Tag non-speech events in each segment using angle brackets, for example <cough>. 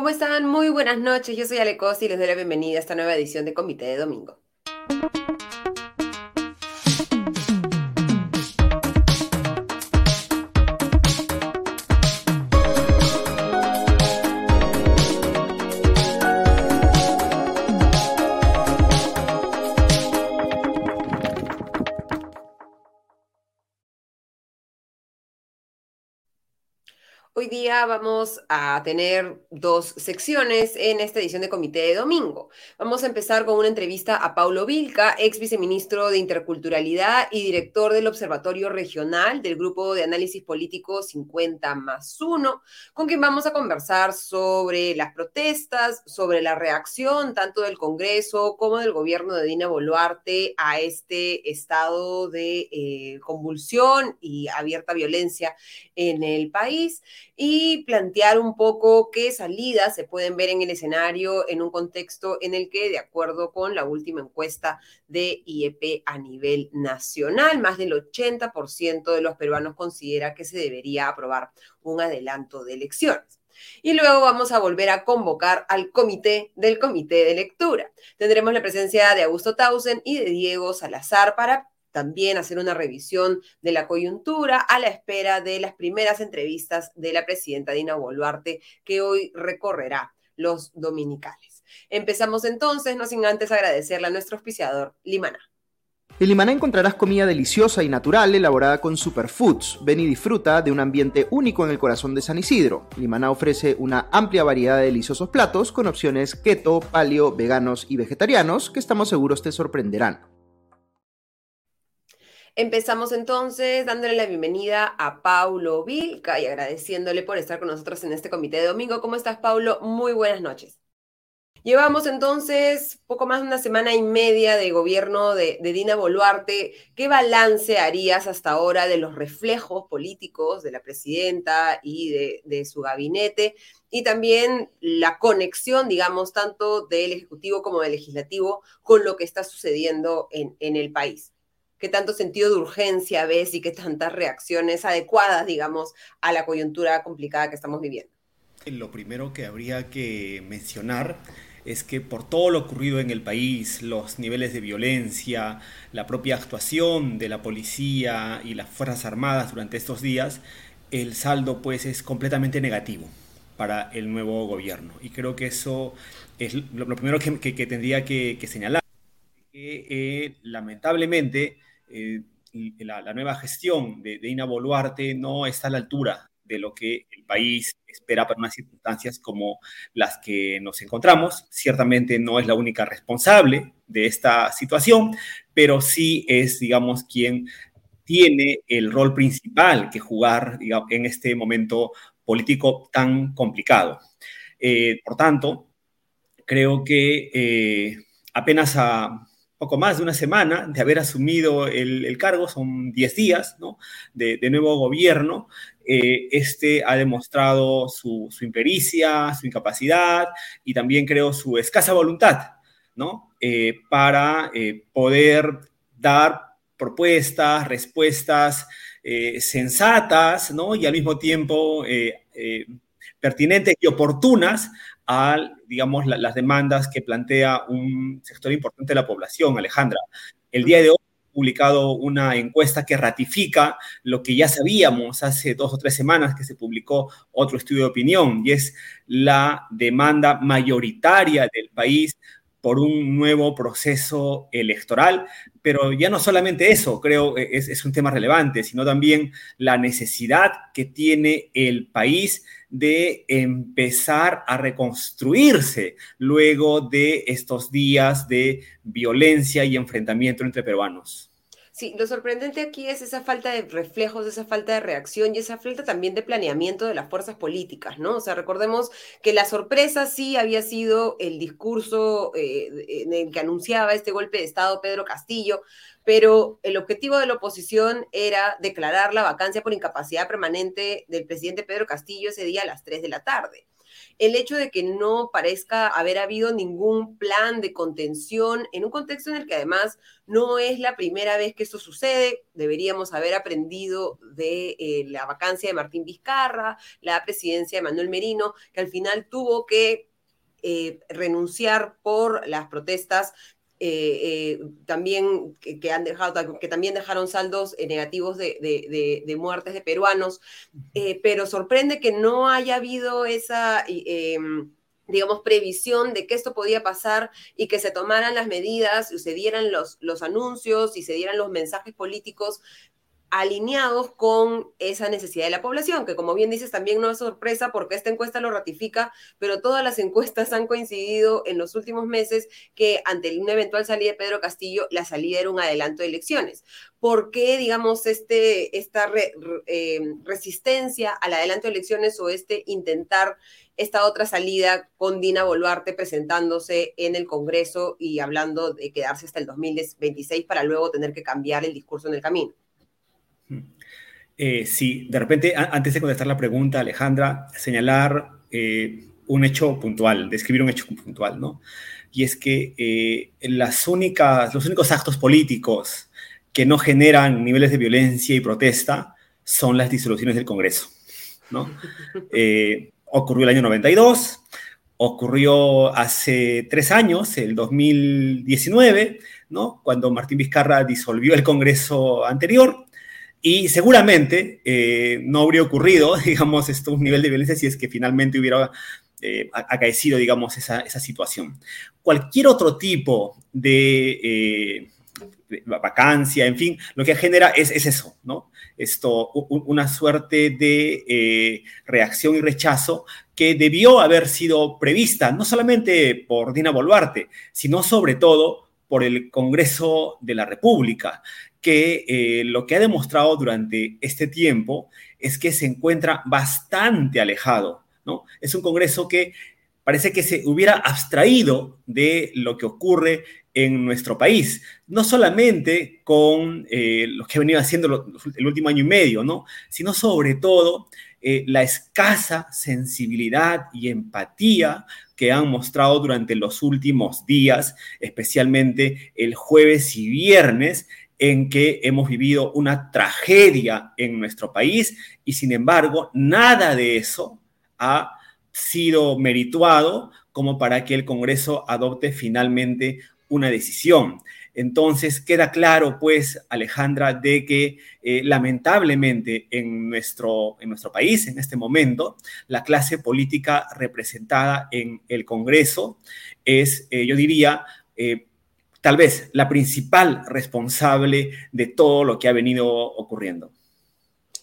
¿Cómo están? Muy buenas noches. Yo soy Ale Costa y les doy la bienvenida a esta nueva edición de Comité de Domingo. Vamos a tener dos secciones en esta edición de Comité de Domingo. Vamos a empezar con una entrevista a Paulo Vilca, ex viceministro de Interculturalidad y director del Observatorio Regional del Grupo de Análisis Político 50 más 1, con quien vamos a conversar sobre las protestas, sobre la reacción tanto del Congreso como del gobierno de Dina Boluarte a este estado de eh, convulsión y abierta violencia en el país y plantear un poco qué salidas se pueden ver en el escenario en un contexto en el que, de acuerdo con la última encuesta de IEP a nivel nacional, más del 80% de los peruanos considera que se debería aprobar un adelanto de elecciones. Y luego vamos a volver a convocar al comité del comité de lectura. Tendremos la presencia de Augusto Tausen y de Diego Salazar para también hacer una revisión de la coyuntura a la espera de las primeras entrevistas de la presidenta Dina Boluarte, que hoy recorrerá los dominicales. Empezamos entonces, no sin antes agradecerle a nuestro auspiciador, Limana. En Limaná encontrarás comida deliciosa y natural elaborada con superfoods. Ven y disfruta de un ambiente único en el corazón de San Isidro. Limaná ofrece una amplia variedad de deliciosos platos con opciones keto, paleo, veganos y vegetarianos que estamos seguros te sorprenderán. Empezamos entonces dándole la bienvenida a Paulo Vilca y agradeciéndole por estar con nosotros en este comité de domingo. ¿Cómo estás, Paulo? Muy buenas noches. Llevamos entonces poco más de una semana y media de gobierno de, Dina Boluarte. ¿Qué balance harías hasta ahora de los reflejos políticos de la presidenta y de, su gabinete? Y también la conexión, digamos, tanto del Ejecutivo como del Legislativo con lo que está sucediendo en el país qué tanto sentido de urgencia ves y qué tantas reacciones adecuadas, digamos, a la coyuntura complicada que estamos viviendo. Lo primero que habría que mencionar es que por todo lo ocurrido en el país, los niveles de violencia, la propia actuación de la policía y las Fuerzas Armadas durante estos días, el saldo pues es completamente negativo para el nuevo gobierno. Y creo que eso es lo, primero que, tendría que, señalar. Que eh, lamentablemente eh, la, nueva gestión de, Ina Boluarte no está a la altura de lo que el país espera para unas circunstancias como las que nos encontramos. Ciertamente no es la única responsable de esta situación, pero sí es, digamos, quien tiene el rol principal que jugar en este momento político tan complicado. Eh, por tanto, creo que eh, apenas a poco más de una semana de haber asumido el, cargo, son 10 días ¿no? de, nuevo gobierno. Eh, este ha demostrado su, impericia, su incapacidad y también creo su escasa voluntad ¿no? Eh, para eh, poder dar propuestas, respuestas sensatas ¿no? y al mismo tiempo pertinentes y oportunas a, digamos, las demandas que plantea un sector importante de la población, Alejandra. El día de hoy publicado una encuesta que ratifica lo que ya sabíamos hace dos o tres semanas que se publicó otro estudio de opinión, y es la demanda mayoritaria del país por un nuevo proceso electoral, pero ya no solamente eso, creo es, es un tema relevante, sino también la necesidad que tiene el país de empezar a reconstruirse luego de estos días de violencia y enfrentamiento entre peruanos. Sí, lo sorprendente aquí es esa falta de reflejos, esa falta de reacción y esa falta también de planeamiento de las fuerzas políticas, ¿no? O sea, recordemos que la sorpresa sí había sido el discurso eh, en el que anunciaba este golpe de Estado Pedro Castillo, pero el objetivo de la oposición era declarar la vacancia por incapacidad permanente del presidente Pedro Castillo ese día a las 3 de la tarde. El hecho de que no parezca haber habido ningún plan de contención en un contexto en el que además no es la primera vez que esto sucede. Deberíamos haber aprendido de eh, la vacancia de Martín Vizcarra, la presidencia de Manuel Merino, que al final tuvo que eh, renunciar por las protestas eh, eh, también que, han dejado, que también dejaron saldos negativos de, muertes de peruanos, pero sorprende que no haya habido esa em, digamos, previsión de que esto podía pasar y que se tomaran las medidas, se dieran los, los anuncios y se dieran los mensajes políticos alineados con esa necesidad de la población, que como bien dices también no es sorpresa porque esta encuesta lo ratifica, pero todas las encuestas han coincidido en los últimos meses que ante una eventual salida de Pedro Castillo, la salida era un adelanto de elecciones. ¿Por qué, digamos, este, esta eh, resistencia al adelanto de elecciones o este intentar esta otra salida con Dina Boluarte presentándose en el Congreso y hablando de quedarse hasta el 2026 para luego tener que cambiar el discurso en el camino? Eh, sí, de repente, antes de contestar la pregunta, Alejandra, señalar eh, un hecho puntual, describir un hecho puntual, ¿no? Y es que eh, las únicas, los únicos actos políticos que no generan niveles de violencia y protesta son las disoluciones del Congreso, ¿no? <laughs> ocurrió el año 92, ocurrió hace tres años, el 2019, ¿no? Cuando Martín Vizcarra disolvió el Congreso anterior, y seguramente eh, no habría ocurrido, <laughs> digamos, esto, un nivel de violencia si es que finalmente hubiera eh, acaecido, digamos, esa, situación. Cualquier otro tipo de, eh, vacancia, en fin, lo que genera es, eso, ¿no? Esto, una suerte de reacción y rechazo que debió haber sido prevista, no solamente por Dina Boluarte, sino sobre todo por el Congreso de la República, que eh, lo que ha demostrado durante este tiempo es que se encuentra bastante alejado, ¿no? Es un Congreso que parece que se hubiera abstraído de lo que ocurre en nuestro país, no solamente con eh, lo que ha venido haciendo el último año y medio, ¿no? Sino sobre todo eh, la escasa sensibilidad y empatía que han mostrado durante los últimos días, especialmente el jueves y viernes, en que hemos vivido una tragedia en nuestro país y sin embargo nada de eso ha sido merituado como para que el Congreso adopte finalmente una decisión. Entonces queda claro, pues, Alejandra, de que eh, lamentablemente en nuestro, en nuestro país, en este momento, la clase política representada en el Congreso es, eh, yo diría, eh, tal vez la principal responsable de todo lo que ha venido ocurriendo.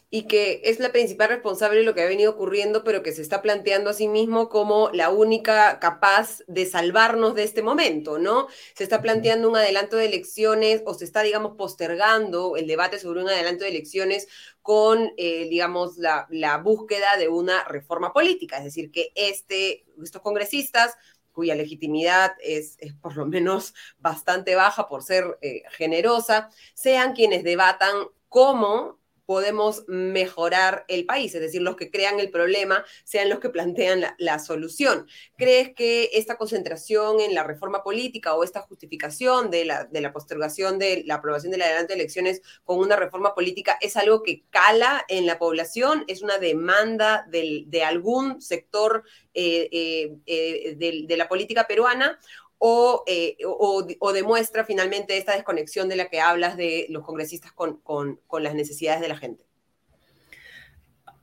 Y que es la principal responsable de lo que ha venido ocurriendo, pero que se está planteando a sí mismo como la única capaz de salvarnos de este momento, ¿no? Se está planteando un adelanto de elecciones o se está, digamos, postergando el debate sobre un adelanto de elecciones con, eh, digamos, la, la, búsqueda de una reforma política, es decir, que este, estos congresistas cuya legitimidad es, por lo menos bastante baja por ser eh, generosa, sean quienes debatan cómo podemos mejorar el país, es decir, los que crean el problema sean los que plantean la, solución. ¿Crees que esta concentración en la reforma política o esta justificación de la, de la postergación de la aprobación de la adelante de elecciones con una reforma política es algo que cala en la población? ¿Es una demanda de algún sector eh, eh, eh, de la política peruana? Eh, o, demuestra finalmente esta desconexión de la que hablas de los congresistas con, las necesidades de la gente?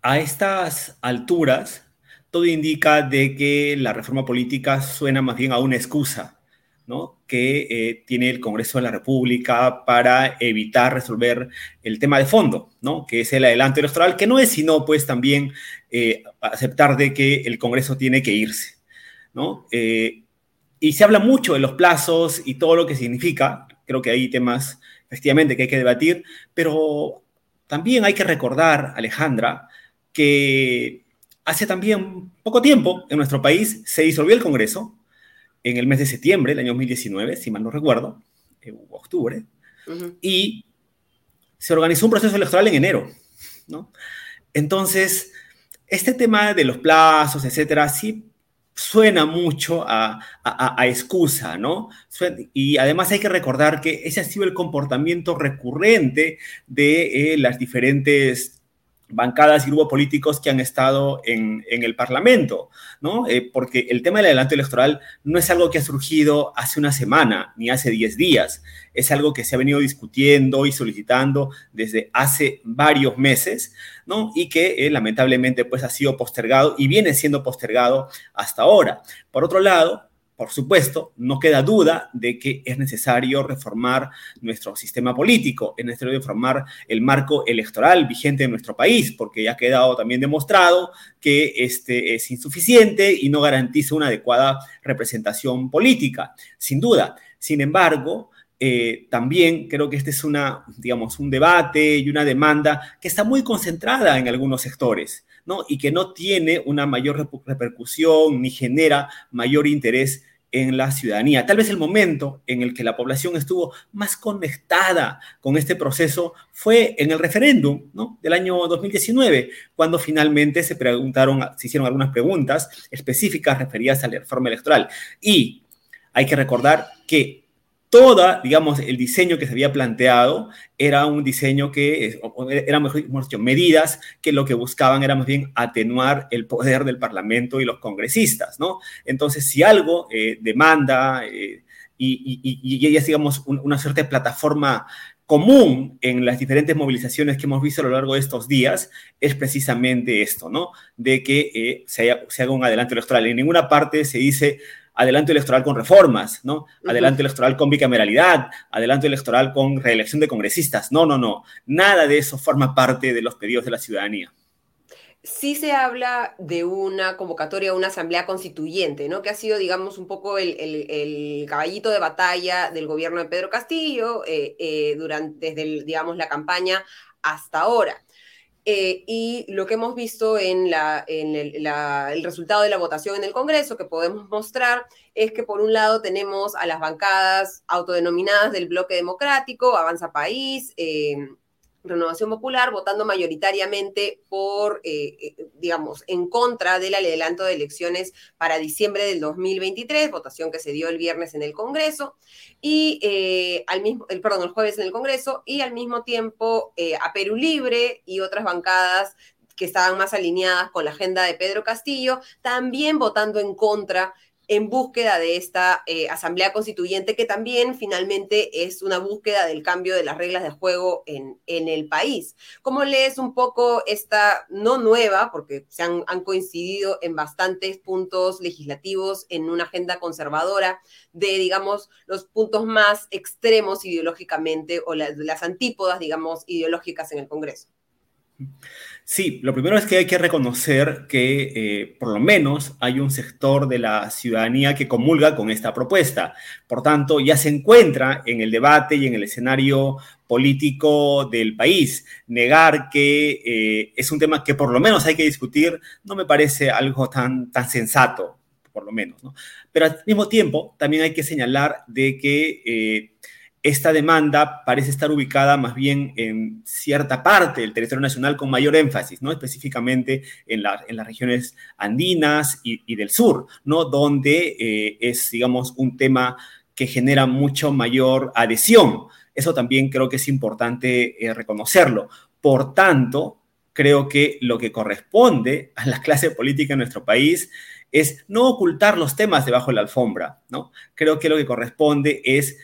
A estas alturas, todo indica de que la reforma política suena más bien a una excusa, ¿no? que eh, tiene el Congreso de la República para evitar resolver el tema de fondo, ¿no? que es el adelanto electoral, que no es sino pues también eh, aceptar de que el Congreso tiene que irse. ¿no? Y se habla mucho de los plazos y todo lo que significa. Creo que hay temas, efectivamente, que hay que debatir, pero también hay que recordar, Alejandra, que hace también poco tiempo en nuestro país se disolvió el Congreso en el mes de septiembre del año 2019, si mal no recuerdo, en octubre, y se organizó un proceso electoral en enero, ¿no? Entonces, este tema de los plazos, etcétera, sí suena mucho a, excusa, ¿no? Y además hay que recordar que ese ha sido el comportamiento recurrente de eh, las diferentes bancadas y grupos políticos que han estado en, el Parlamento, ¿no? Eh, porque el tema del adelanto electoral no es algo que ha surgido hace una semana ni hace 10 días, es algo que se ha venido discutiendo y solicitando desde hace varios meses, ¿no? Y que eh, lamentablemente pues ha sido postergado y viene siendo postergado hasta ahora. Por otro lado, por supuesto, no queda duda de que es necesario reformar nuestro sistema político, es necesario reformar el marco electoral vigente en nuestro país, porque ya ha quedado también demostrado que este es insuficiente y no garantiza una adecuada representación política, sin duda. Sin embargo, eh, también creo que este es una, digamos, un debate y una demanda que está muy concentrada en algunos sectores. ¿no? y que no tiene una mayor repercusión ni genera mayor interés en la ciudadanía. Tal vez el momento en el que la población estuvo más conectada con este proceso fue en el referéndum ¿no? del año 2019, cuando finalmente se preguntaron, se hicieron algunas preguntas específicas referidas a la reforma electoral. Y hay que recordar que toda, digamos, el diseño que se había planteado era un diseño que, eran, mejor dicho, medidas que lo que buscaban era más bien atenuar el poder del Parlamento y los congresistas, ¿no? Entonces, si algo eh, demanda eh, y, y, es, digamos, una suerte de plataforma común en las diferentes movilizaciones que hemos visto a lo largo de estos días es precisamente esto, ¿no? De que eh, se, se haga un adelanto electoral. En ninguna parte se dice adelanto electoral con reformas, ¿no? Adelanto electoral con bicameralidad, adelanto electoral con reelección de congresistas. No, no, no. Nada de eso forma parte de los pedidos de la ciudadanía. Sí se habla de una convocatoria a una asamblea constituyente, ¿no? Que ha sido, digamos, un poco el, caballito de batalla del gobierno de Pedro Castillo eh, eh, durante, desde, digamos, la campaña hasta ahora. Eh, y lo que hemos visto en, el, resultado de la votación en el Congreso, que podemos mostrar, es que por un lado tenemos a las bancadas autodenominadas del bloque democrático, Avanza País, eh, Renovación Popular votando mayoritariamente por, eh, eh, digamos, en contra del adelanto de elecciones para diciembre del 2023, votación que se dio el viernes en el Congreso, y eh, al mismo, perdón, el jueves en el Congreso, y al mismo tiempo a Perú Libre y otras bancadas que estaban más alineadas con la agenda de Pedro Castillo, también votando en contra en búsqueda de esta eh, asamblea constituyente que también finalmente es una búsqueda del cambio de las reglas de juego en, en el país. ¿Cómo lees un poco esta, no nueva, porque se han, coincidido en bastantes puntos legislativos en una agenda conservadora, de, digamos, los puntos más extremos ideológicamente o las antípodas, digamos, ideológicas en el Congreso? Sí, lo primero es que hay que reconocer que eh, por lo menos hay un sector de la ciudadanía que comulga con esta propuesta. Por tanto, ya se encuentra en el debate y en el escenario político del país. Negar que eh, es un tema que por lo menos hay que discutir no me parece algo tan, tan sensato, por lo menos. Pero al mismo tiempo, también hay que señalar de que... Eh, esta demanda parece estar ubicada más bien en cierta parte del territorio nacional con mayor énfasis, ¿no? específicamente en, en las regiones andinas y, del sur, ¿no? donde eh, es, digamos, un tema que genera mucho mayor adhesión. Eso también creo que es importante eh, reconocerlo. Por tanto, creo que lo que corresponde a la clase política en nuestro país es no ocultar los temas debajo de la alfombra, ¿no? Creo que lo que corresponde es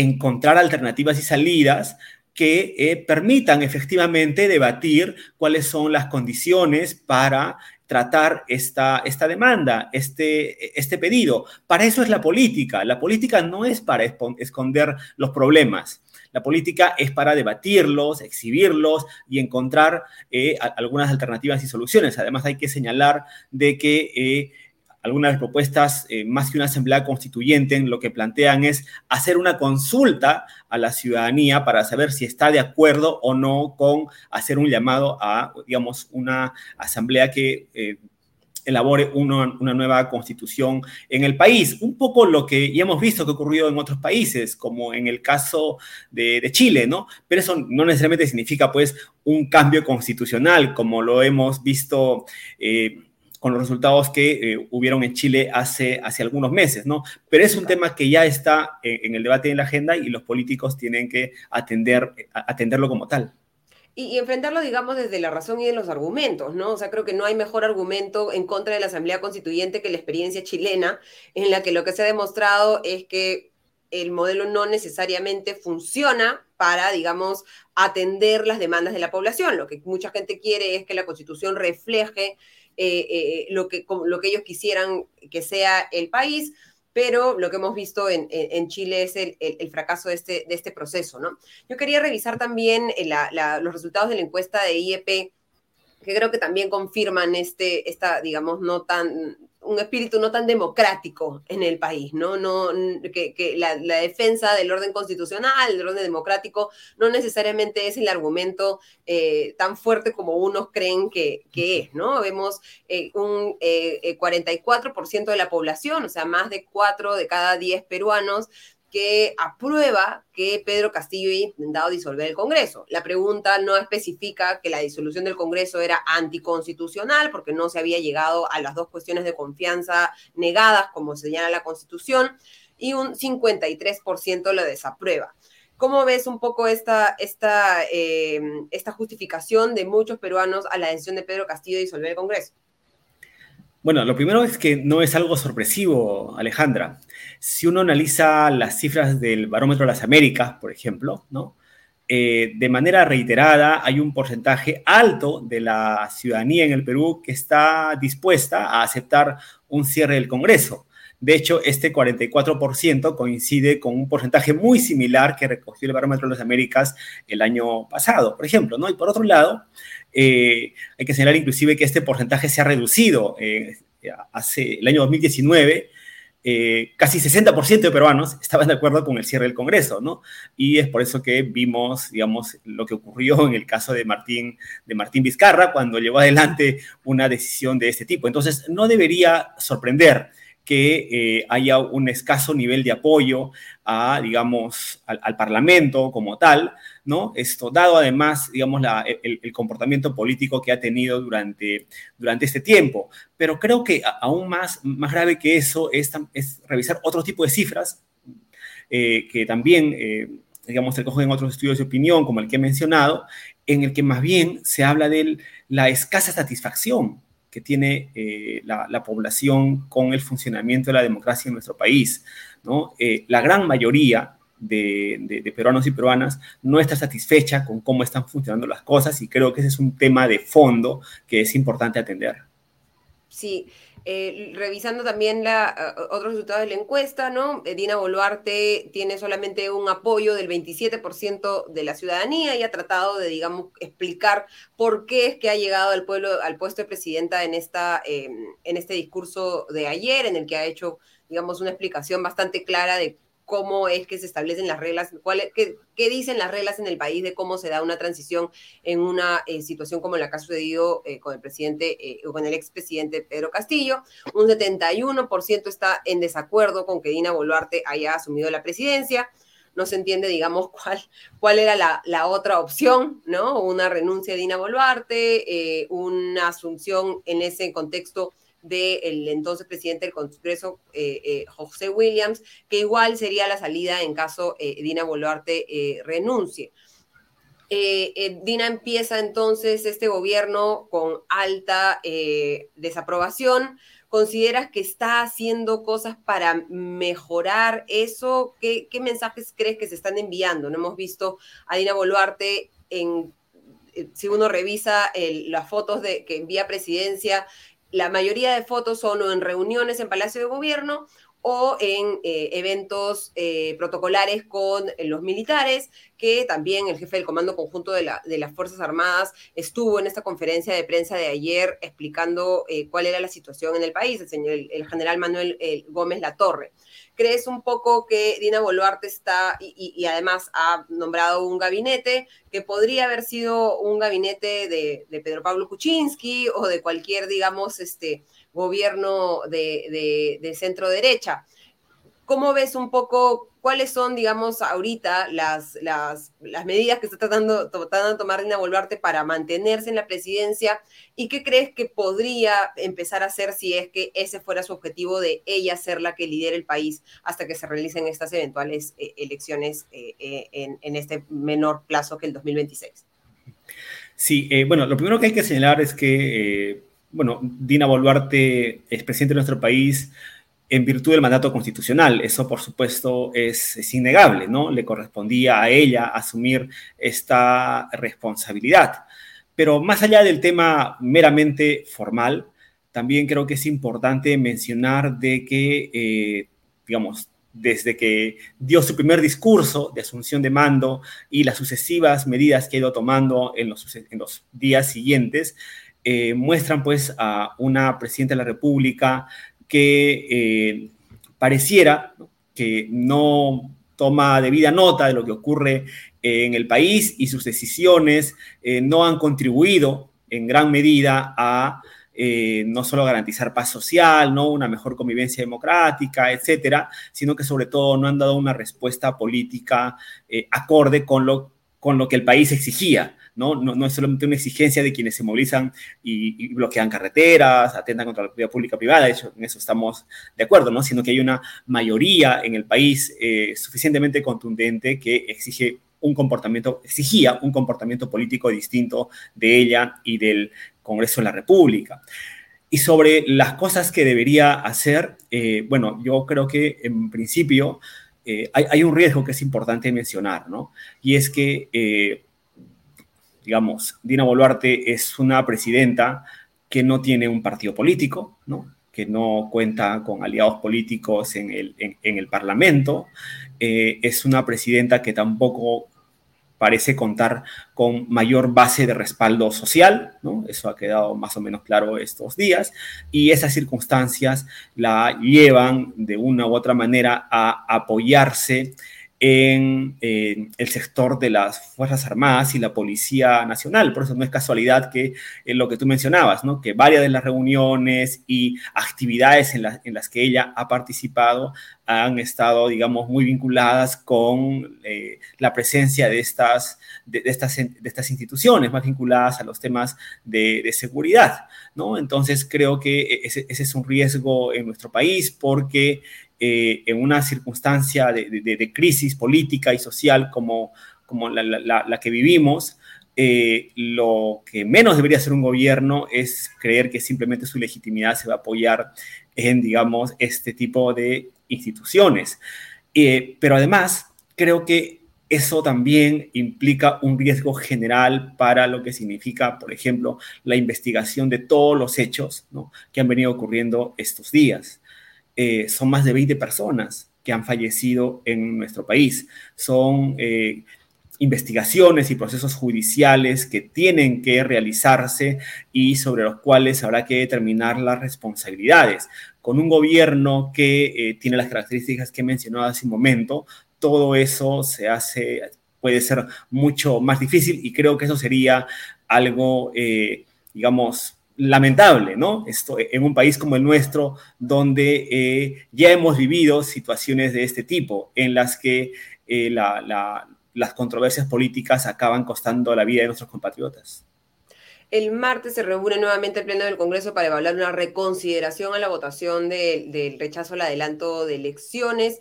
encontrar alternativas y salidas que eh, permitan efectivamente debatir cuáles son las condiciones para tratar esta, esta demanda, este, este pedido. Para eso es la política. La política no es para esconder los problemas. La política es para debatirlos, exhibirlos y encontrar eh, algunas alternativas y soluciones. Además, hay que señalar de que eh, algunas propuestas, eh, más que una asamblea constituyente, lo que plantean es hacer una consulta a la ciudadanía para saber si está de acuerdo o no con hacer un llamado a, digamos, una asamblea que... Eh, elabore una, nueva constitución en el país. Un poco lo que ya hemos visto que ha ocurrido en otros países, como en el caso de, Chile, ¿no? Pero eso no necesariamente significa, pues, un cambio constitucional, como lo hemos visto. Eh, con los resultados que eh, hubieron en Chile hace, hace algunos meses, ¿no? Pero es un tema que ya está en, el debate y en la agenda y los políticos tienen que atender, atenderlo como tal. Y, enfrentarlo, digamos, desde la razón y de los argumentos, ¿no? O sea, creo que no hay mejor argumento en contra de la Asamblea Constituyente que la experiencia chilena, en la que lo que se ha demostrado es que el modelo no necesariamente funciona para, digamos, atender las demandas de la población. Lo que mucha gente quiere es que la Constitución refleje eh, eh, lo, que, lo que ellos quisieran que sea el país, pero lo que hemos visto en, Chile es el, fracaso de este, de este proceso, ¿no? Yo quería revisar también eh, los resultados de la encuesta de IEP, que creo que también confirman este, esta, digamos, no tan un espíritu no tan democrático en el país, ¿no? no que, la, defensa del orden constitucional, del orden democrático, no necesariamente es el argumento eh, tan fuerte como unos creen que, es, ¿no? Vemos eh, un 44% eh, de la población, o sea, más de 4 de cada 10 peruanos que aprueba que Pedro Castillo haya intentado disolver el Congreso. La pregunta no especifica que la disolución del Congreso era anticonstitucional porque no se había llegado a las dos cuestiones de confianza negadas, como señala la Constitución, y un 53% lo desaprueba. ¿Cómo ves un poco esta, esta, eh, esta justificación de muchos peruanos a la decisión de Pedro Castillo de disolver el Congreso? Bueno, lo primero es que no es algo sorpresivo, Alejandra. Si uno analiza las cifras del Barómetro de las Américas, por ejemplo, ¿no? Eh, de manera reiterada hay un porcentaje alto de la ciudadanía en el Perú que está dispuesta a aceptar un cierre del Congreso. De hecho, este 44% coincide con un porcentaje muy similar que recogió el Barómetro de las Américas el año pasado, por ejemplo, ¿no? Y por otro lado, eh, hay que señalar inclusive que este porcentaje se ha reducido. Eh, hace el año 2019, eh, casi 60% de peruanos estaban de acuerdo con el cierre del Congreso, ¿no? Y es por eso que vimos, digamos, lo que ocurrió en el caso de Martín, de Martín Vizcarra cuando llevó adelante una decisión de este tipo. Entonces, no debería sorprender que haya un escaso nivel de apoyo a, digamos, al, Parlamento como tal, ¿no? Esto, dado además, digamos, el, comportamiento político que ha tenido durante, durante este tiempo. Pero creo que aún más, más grave que eso es, es revisar otro tipo de cifras eh, que también, eh, digamos, se cogen en otros estudios de opinión, como el que he mencionado, en el que más bien se habla de la escasa satisfacción que tiene eh, la, población con el funcionamiento de la democracia en nuestro país. ¿no? Eh, la gran mayoría de, peruanos y peruanas no está satisfecha con cómo están funcionando las cosas y creo que ese es un tema de fondo que es importante atender. Sí, eh, revisando también la, otros resultados de la encuesta, ¿no? Eh, Dina Boluarte tiene solamente un apoyo del 27% de la ciudadanía y ha tratado de, digamos, explicar por qué es que ha llegado al, pueblo, al puesto de presidenta en, esta, em, en este discurso de ayer, en el que ha hecho, digamos, una explicación bastante clara de cómo es que se establecen las reglas, cuál, qué, qué, dicen las reglas en el país de cómo se da una transición en una eh, situación como la que ha sucedido eh, con el presidente eh, o con el expresidente Pedro Castillo. Un 71% está en desacuerdo con que Dina Boluarte haya asumido la presidencia. No se entiende, digamos, <laughs> cuál, cuál era la otra opción, ¿no? Una renuncia de Dina Boluarte, una asunción en ese contexto del entonces presidente del Congreso, eh, eh, José Williams, que igual sería la salida en caso eh, Dina Boluarte renuncie. Dina empieza entonces este gobierno con alta desaprobación. ¿Consideras que está haciendo cosas para mejorar eso? ¿Qué, mensajes crees que se están enviando? No hemos visto a Dina Boluarte en si uno revisa las fotos de, que envía presidencia, la mayoría de fotos son en reuniones en Palacio de Gobierno o en eh, eventos eh, protocolares con eh, los militares, que también el jefe del Comando Conjunto de, las Fuerzas Armadas estuvo en esta conferencia de prensa de ayer explicando cuál era la situación en el país, el, señor, el, general Manuel Gómez Latorre. ¿Crees un poco que Dina Boluarte está, y, además ha nombrado un gabinete que podría haber sido un gabinete de, Pedro Pablo Kuczynski o de cualquier, digamos, este, gobierno de, de centro derecha. ¿Cómo ves un poco cuáles son, digamos, ahorita las, las, medidas que está tratando, tratando de tomar Dina Boluarte para mantenerse en la presidencia y qué crees que podría empezar a hacer si es que ese fuera su objetivo de ella ser la que lidere el país hasta que se realicen estas eventuales eh, elecciones eh, eh, en, este menor plazo que el 2026? Sí, bueno, lo primero que hay que señalar es que, bueno, Dina Boluarte es presidente de nuestro país en virtud del mandato constitucional. Eso, por supuesto, es, innegable, ¿no? Le correspondía a ella asumir esta responsabilidad. Pero más allá del tema meramente formal, también creo que es importante mencionar de que, eh, digamos, desde que dio su primer discurso de asunción de mando y las sucesivas medidas que ha ido tomando en los, en los días siguientes, eh, muestran pues a una presidenta de la República que eh, pareciera que no toma debida nota de lo que ocurre en el país y sus decisiones eh, no han contribuido en gran medida a eh, no solo garantizar paz social, ¿no? una mejor convivencia democrática, etcétera, sino que sobre todo no han dado una respuesta política acorde con lo, con lo que el país exigía. ¿No? No, es solamente una exigencia de quienes se movilizan y, bloquean carreteras, atentan contra la actividad pública privada, de hecho, en eso estamos de acuerdo, ¿no? Sino que hay una mayoría en el país eh, suficientemente contundente que exige un comportamiento, exigía un comportamiento político distinto de ella y del Congreso de la República. Y sobre las cosas que debería hacer, eh, bueno, yo creo que en principio eh, hay, un riesgo que es importante mencionar, ¿no? Y es que digamos, Dina Boluarte es una presidenta que no tiene un partido político, que no cuenta con aliados políticos en el, en, el Parlamento, eh, es una presidenta que tampoco parece contar con mayor base de respaldo social, ¿no? Eso ha quedado más o menos claro estos días, y esas circunstancias la llevan de una u otra manera a apoyarse en el sector de las Fuerzas Armadas y la Policía Nacional. Por eso no es casualidad que en lo que tú mencionabas, ¿no? que varias de las reuniones y actividades en, en las que ella ha participado han estado, digamos, muy vinculadas con eh, la presencia de estas, de, estas, de estas instituciones, más vinculadas a los temas de, de seguridad. ¿no? Entonces creo que ese, ese es un riesgo en nuestro país porque eh, en una circunstancia de, crisis política y social como, como la, que vivimos, eh, lo que menos debería hacer un gobierno es creer que simplemente su legitimidad se va a apoyar en, digamos, este tipo de instituciones. Eh, pero además, creo que eso también implica un riesgo general para lo que significa, por ejemplo, la investigación de todos los hechos que han venido ocurriendo estos días. Eh, son más de 20 personas que han fallecido en nuestro país. Son eh, investigaciones y procesos judiciales que tienen que realizarse y sobre los cuales habrá que determinar las responsabilidades. Con un gobierno que eh, tiene las características que he mencionado hace un momento, todo eso se hace, puede ser mucho más difícil y creo que eso sería algo, digamos, lamentable, ¿no? Esto, en un país como el nuestro, donde eh, ya hemos vivido situaciones de este tipo, en las que eh, las controversias políticas acaban costando la vida de nuestros compatriotas. El martes se reúne nuevamente el Pleno del Congreso para evaluar una reconsideración a la votación del rechazo al adelanto de elecciones.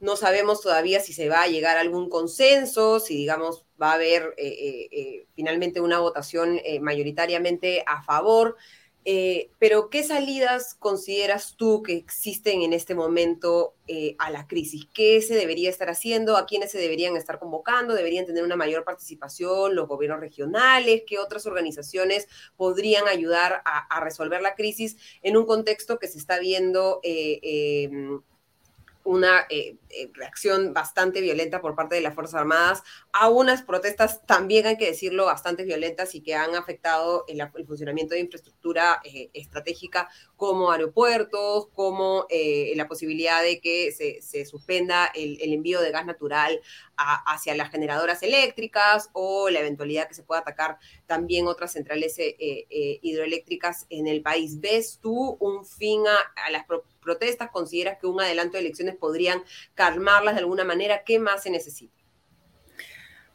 No sabemos todavía si se va a llegar a algún consenso, si digamos va a haber eh, eh, eh, finalmente una votación mayoritariamente a favor. pero ¿qué salidas consideras tú que existen en este momento a la crisis? ¿Qué se debería estar haciendo? ¿A quiénes se deberían estar convocando? ¿Deberían tener una mayor participación los gobiernos regionales? ¿Qué otras organizaciones podrían ayudar a, a resolver la crisis en un contexto que se está viendo em, una eh, eh, reacción bastante violenta por parte de las Fuerzas Armadas a unas protestas también, hay que decirlo, bastante violentas y que han afectado el, funcionamiento de infraestructura eh, estratégica como aeropuertos, como la posibilidad de que se, suspenda el, envío de gas natural hacia las generadoras eléctricas o la eventualidad que se pueda atacar también otras centrales hidroeléctricas en el país. ¿Ves tú un fin a, a las protestas? ¿Consideras que un adelanto de elecciones podrían calmarlas de alguna manera? ¿Qué más se necesita?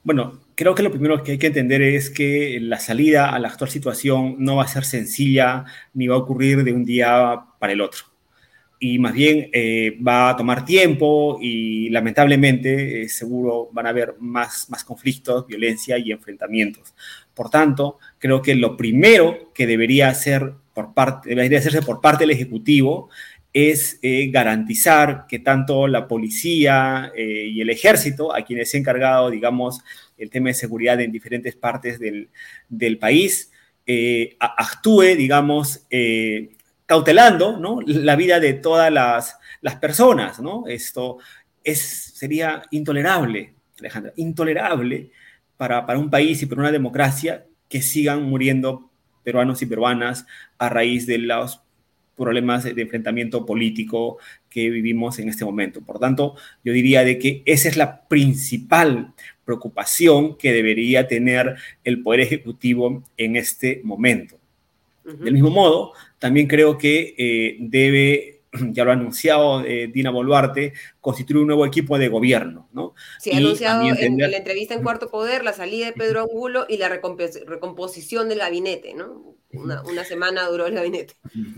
Bueno, creo que lo primero que hay que entender es que la salida a la actual situación no va a ser sencilla ni va a ocurrir de un día para el otro. Y más bien eh, va a tomar tiempo y lamentablemente eh, seguro van a haber más, más conflictos, violencia y enfrentamientos. Por tanto, creo que lo primero que debería, hacer por parte, debería hacerse por parte del Ejecutivo es eh, garantizar que tanto la policía eh, y el ejército, a quienes se ha encargado, digamos, el tema de seguridad en diferentes partes del, país, eh, actúe, digamos, cautelando ¿no? la vida de todas las, personas. ¿no? Esto es, sería intolerable, Alejandra, intolerable para, para un país y para una democracia que sigan muriendo peruanos y peruanas a raíz de los problemas de enfrentamiento político que vivimos en este momento. Por tanto, yo diría de que esa es la principal preocupación que debería tener el Poder Ejecutivo en este momento. Del mismo modo, también creo que eh, debe, <clears throat> ya lo ha anunciado eh, Dina Boluarte, constituir un nuevo equipo de gobierno. ¿no? Sí, ha anunciado en, la entrevista en Cuarto Poder la salida de Pedro Angulo y la recomposición del gabinete, ¿no? Una, semana duró el gabinete.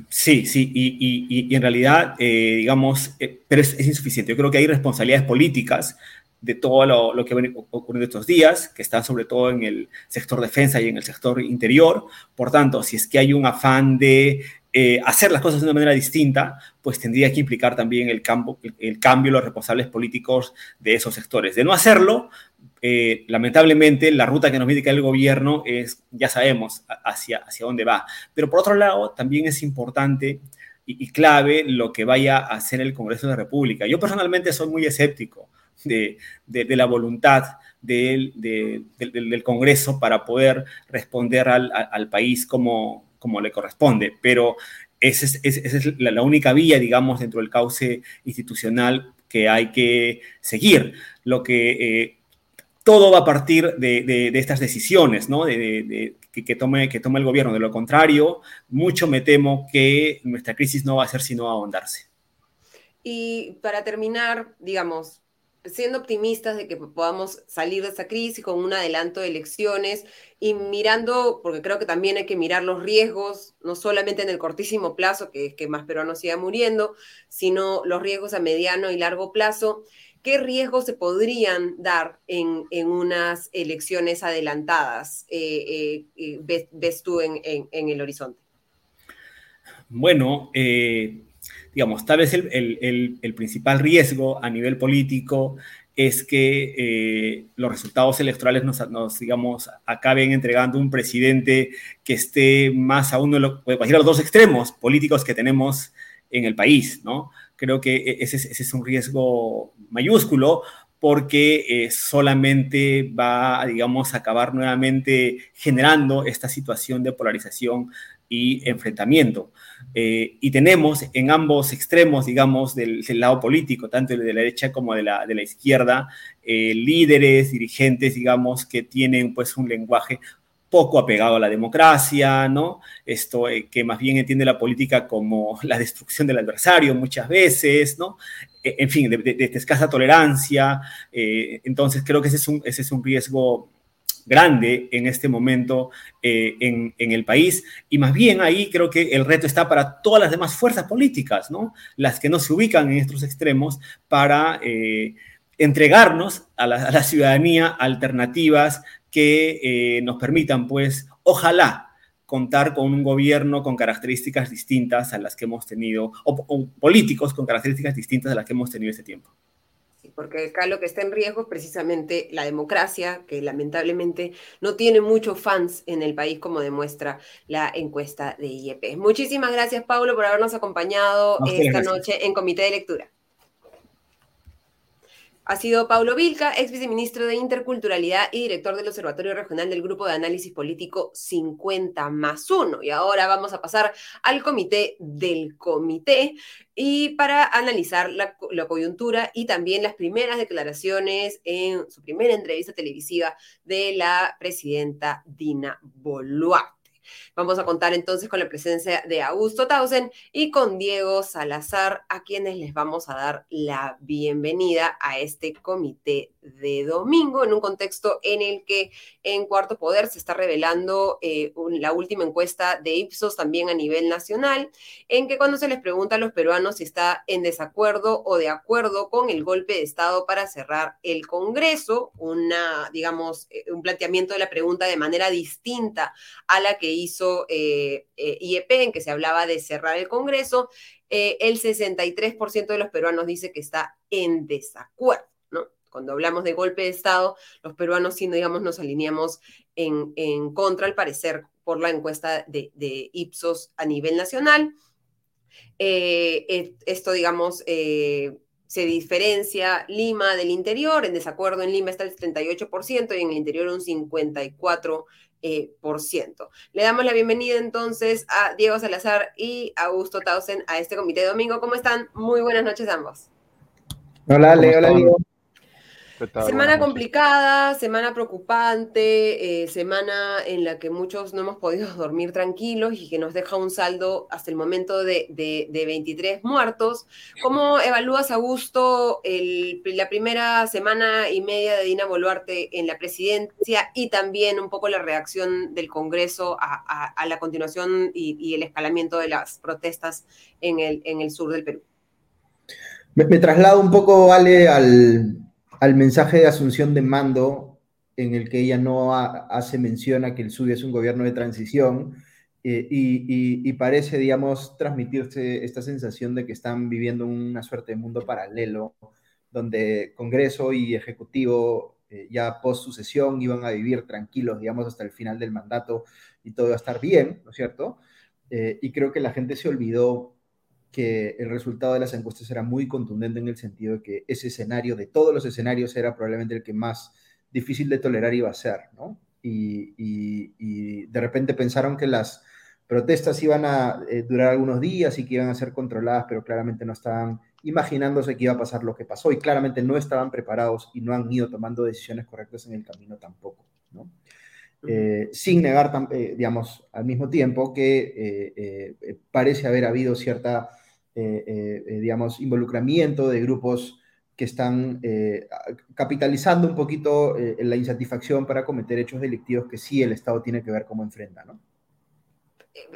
Sí, sí, y, en realidad, eh, digamos, eh, pero es, insuficiente. Yo creo que hay responsabilidades políticas de todo lo, que ha ocurrido estos días, que están sobre todo en el sector defensa y en el sector interior. Por tanto, si es que hay un afán de eh, hacer las cosas de una manera distinta, pues tendría que implicar también el, campo, el, cambio de los responsables políticos de esos sectores. De no hacerlo, eh, lamentablemente la ruta que nos indica el gobierno es, ya sabemos, hacia, hacia dónde va. Pero por otro lado, también es importante y, clave lo que vaya a hacer el Congreso de la República. Yo personalmente soy muy escéptico de, la voluntad del, del, Congreso para poder responder al, al país como, como le corresponde, pero esa es, la, única vía, digamos, dentro del cauce institucional que hay que seguir. Lo que eh, todo va a partir de, estas decisiones, ¿no? De, que, tome, que tome el gobierno. De lo contrario, mucho me temo que nuestra crisis no va a ser sino ahondarse. Y para terminar, digamos, siendo optimistas de que podamos salir de esta crisis con un adelanto de elecciones y mirando, porque creo que también hay que mirar los riesgos, no solamente en el cortísimo plazo, que es que más peruanos sigan muriendo, sino los riesgos a mediano y largo plazo. ¿Qué riesgos se podrían dar en, unas elecciones adelantadas, eh, eh, ves, tú en, el horizonte? Bueno, eh, digamos, tal vez el, principal riesgo a nivel político es que eh, los resultados electorales nos, digamos, acaben entregando un presidente que esté más a uno de los, los dos extremos políticos que tenemos en el país, ¿no? Creo que e, ese, es un riesgo mayúsculo porque eh, solamente va, digamos, a acabar nuevamente generando esta situación de polarización y enfrentamiento. Eh, y tenemos en ambos extremos, digamos, del, lado político, tanto de la derecha como de la, de la izquierda, eh, líderes, dirigentes, digamos, que tienen pues un lenguaje poco apegado a la democracia, ¿no? Esto eh, que más bien entiende la política como la destrucción del adversario muchas veces, ¿no? en fin, de, de, escasa tolerancia. entonces creo que ese es un, ese es un riesgo grande en este momento eh, en, el país. Y más bien ahí creo que el reto está para todas las demás fuerzas políticas, ¿no? Las que no se ubican en estos extremos para eh, entregarnos a la, ciudadanía alternativas que eh, nos permitan, pues, ojalá contar con un gobierno con características distintas a las que hemos tenido, o políticos con características distintas a las que hemos tenido este tiempo porque acá lo que está en riesgo es precisamente la democracia, que lamentablemente no tiene muchos fans en el país, como demuestra la encuesta de IEP. Muchísimas gracias, Paulo, por habernos acompañado esta noche en Comité de Lectura. Ha sido Paulo Vilca, ex viceministro de Interculturalidad y director del Observatorio Regional del Grupo de Análisis Político 50 más 1. Y ahora vamos a pasar al comité del comité y para analizar la, la, coyuntura y también las primeras declaraciones en su primera entrevista televisiva de la presidenta Dina Boluarte. Vamos a contar entonces con la presencia de Augusto Tausen y con Diego Salazar, a quienes les vamos a dar la bienvenida a este comité de domingo, en un contexto en el que en Cuarto Poder se está revelando eh, la última encuesta de Ipsos también a nivel nacional, en que cuando se les pregunta a los peruanos si está en desacuerdo o de acuerdo con el golpe de Estado para cerrar el Congreso, una, digamos, eh, un planteamiento de la pregunta de manera distinta a la que hizo eh, IEP, en que se hablaba de cerrar el Congreso, el 63% de los peruanos dice que está en desacuerdo cuando hablamos de golpe de Estado, los peruanos sí, digamos, nos alineamos en, contra, al parecer, por la encuesta de, Ipsos a nivel nacional. Eh, esto, digamos, eh, se diferencia Lima del interior, en desacuerdo en Lima está el 78% y en el interior un 54%. Eh, por ciento. Le damos la bienvenida entonces a Diego Salazar y Augusto Tausen a este comité de domingo. ¿Cómo están? Muy buenas noches a ambos. Hola, Leo, hola, Diego. Semana complicada, semana preocupante, eh, semana en la que muchos no hemos podido <laughs> dormir tranquilos y que nos deja un saldo hasta el momento de, 23 muertos. ¿Cómo evalúas, Augusto, el, la primera semana y media de Dina Boluarte en la presidencia y también un poco la reacción del Congreso a, la continuación y, el escalamiento de las protestas en el, en el sur del Perú? Me, me traslado un poco, Ale, al al mensaje de asunción de mando en el que ella no hace mención a que el suyo es un gobierno de transición eh, y, parece, digamos, transmitirse esta sensación de que están viviendo una suerte de mundo paralelo, donde Congreso y Ejecutivo eh, ya post sucesión iban a vivir tranquilos, digamos, hasta el final del mandato y todo iba a estar bien, ¿no es cierto? Eh, y creo que la gente se olvidó que el resultado de las encuestas era muy contundente en el sentido de que ese escenario, de todos los escenarios, era probablemente el que más difícil de tolerar iba a ser, ¿no? Y, de repente pensaron que las protestas iban a eh, durar algunos días y que iban a ser controladas, pero claramente no estaban imaginándose que iba a pasar lo que pasó y claramente no estaban preparados y no han ido tomando decisiones correctas en el camino tampoco, ¿no? Eh, sin negar, eh, digamos, al mismo tiempo que parece haber habido cierta eh, eh, digamos, involucramiento de grupos que están eh, capitalizando un poquito la insatisfacción para cometer hechos delictivos que sí el Estado tiene que ver cómo enfrenta, ¿no?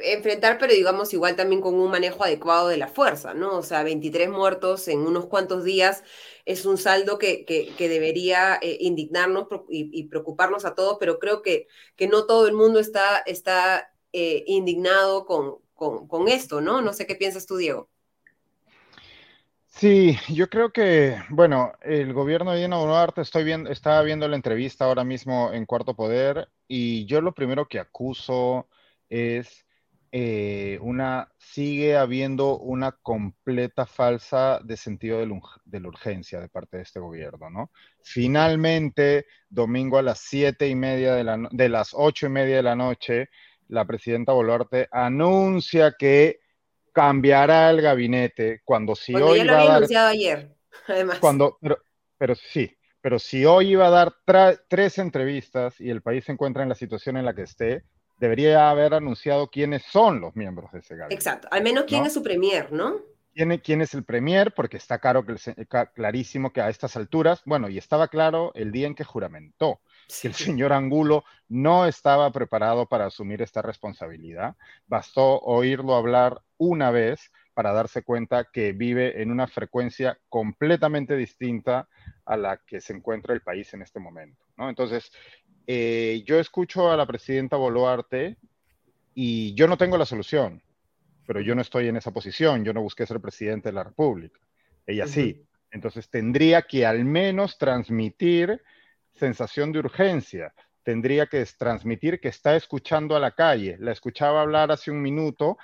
enfrentar, pero digamos igual también con un manejo adecuado de la fuerza, ¿no? O sea, 23 muertos en unos cuantos días es un saldo que, que, debería indignarnos y, preocuparnos a todos, pero creo que, que no todo el mundo está, está indignado con, con, esto, ¿no? No sé qué piensas tú, Diego. Sí, yo creo que, bueno, el gobierno de Dina Boluarte, estoy viendo, estaba viendo la entrevista ahora mismo en Cuarto Poder y yo lo primero que acuso es eh, una, sigue habiendo una completa falsa de sentido de, la urgencia de parte de este gobierno, ¿no? Finalmente, domingo a las siete y media de, la, de las ocho y media de la noche, la presidenta Boluarte anuncia que cambiará el gabinete cuando si hoy ya lo había anunciado ayer, <laughs> además. Cuando, pero, sí, pero si hoy iba a dar tres entrevistas y el país se encuentra en la situación en la que esté, debería haber anunciado quiénes son los miembros de ese gabinete. Exacto, al menos quién es su premier, ¿no? ¿Quién, ¿Quién, es el premier? Porque está claro, clarísimo que a estas alturas, bueno, y estaba claro el día en que juramentó, que el señor Angulo no estaba preparado para asumir esta responsabilidad. Bastó oírlo hablar una vez para darse cuenta que vive en una frecuencia completamente distinta a la que se encuentra el país en este momento. ¿no? Entonces, eh, yo escucho a la presidenta Boluarte y yo no tengo la solución, pero yo no estoy en esa posición, yo no busqué ser presidente de la República, ella sí. Entonces tendría que al menos transmitir sensación de urgencia, tendría que transmitir que está escuchando a la calle. La escuchaba hablar hace un minuto,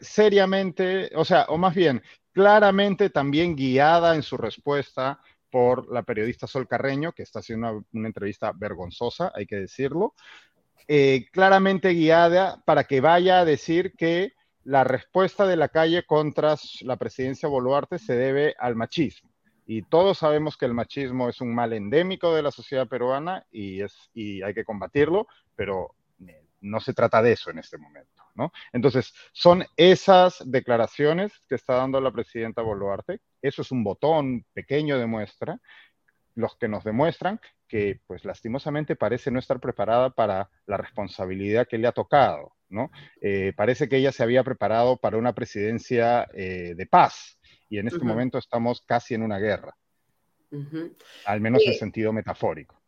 seriamente, o sea, o más bien, claramente también guiada en su respuesta por la periodista Sol Carreño, que está haciendo una, entrevista vergonzosa, hay que decirlo, eh, claramente guiada para que vaya a decir que la respuesta de la calle contra la presidencia Boluarte se debe al machismo. Y todos sabemos que el machismo es un mal endémico de la sociedad peruana y, y hay que combatirlo, pero no se trata de eso en este momento. ¿no? Entonces, son esas declaraciones que está dando la presidenta Boluarte. Eso es un botón pequeño de muestra, los que nos demuestran que, pues lastimosamente, parece no estar preparada para la responsabilidad que le ha tocado. ¿no? Eh, parece que ella se había preparado para una presidencia eh, de paz y en este momento estamos casi en una guerra, al menos en sentido metafórico.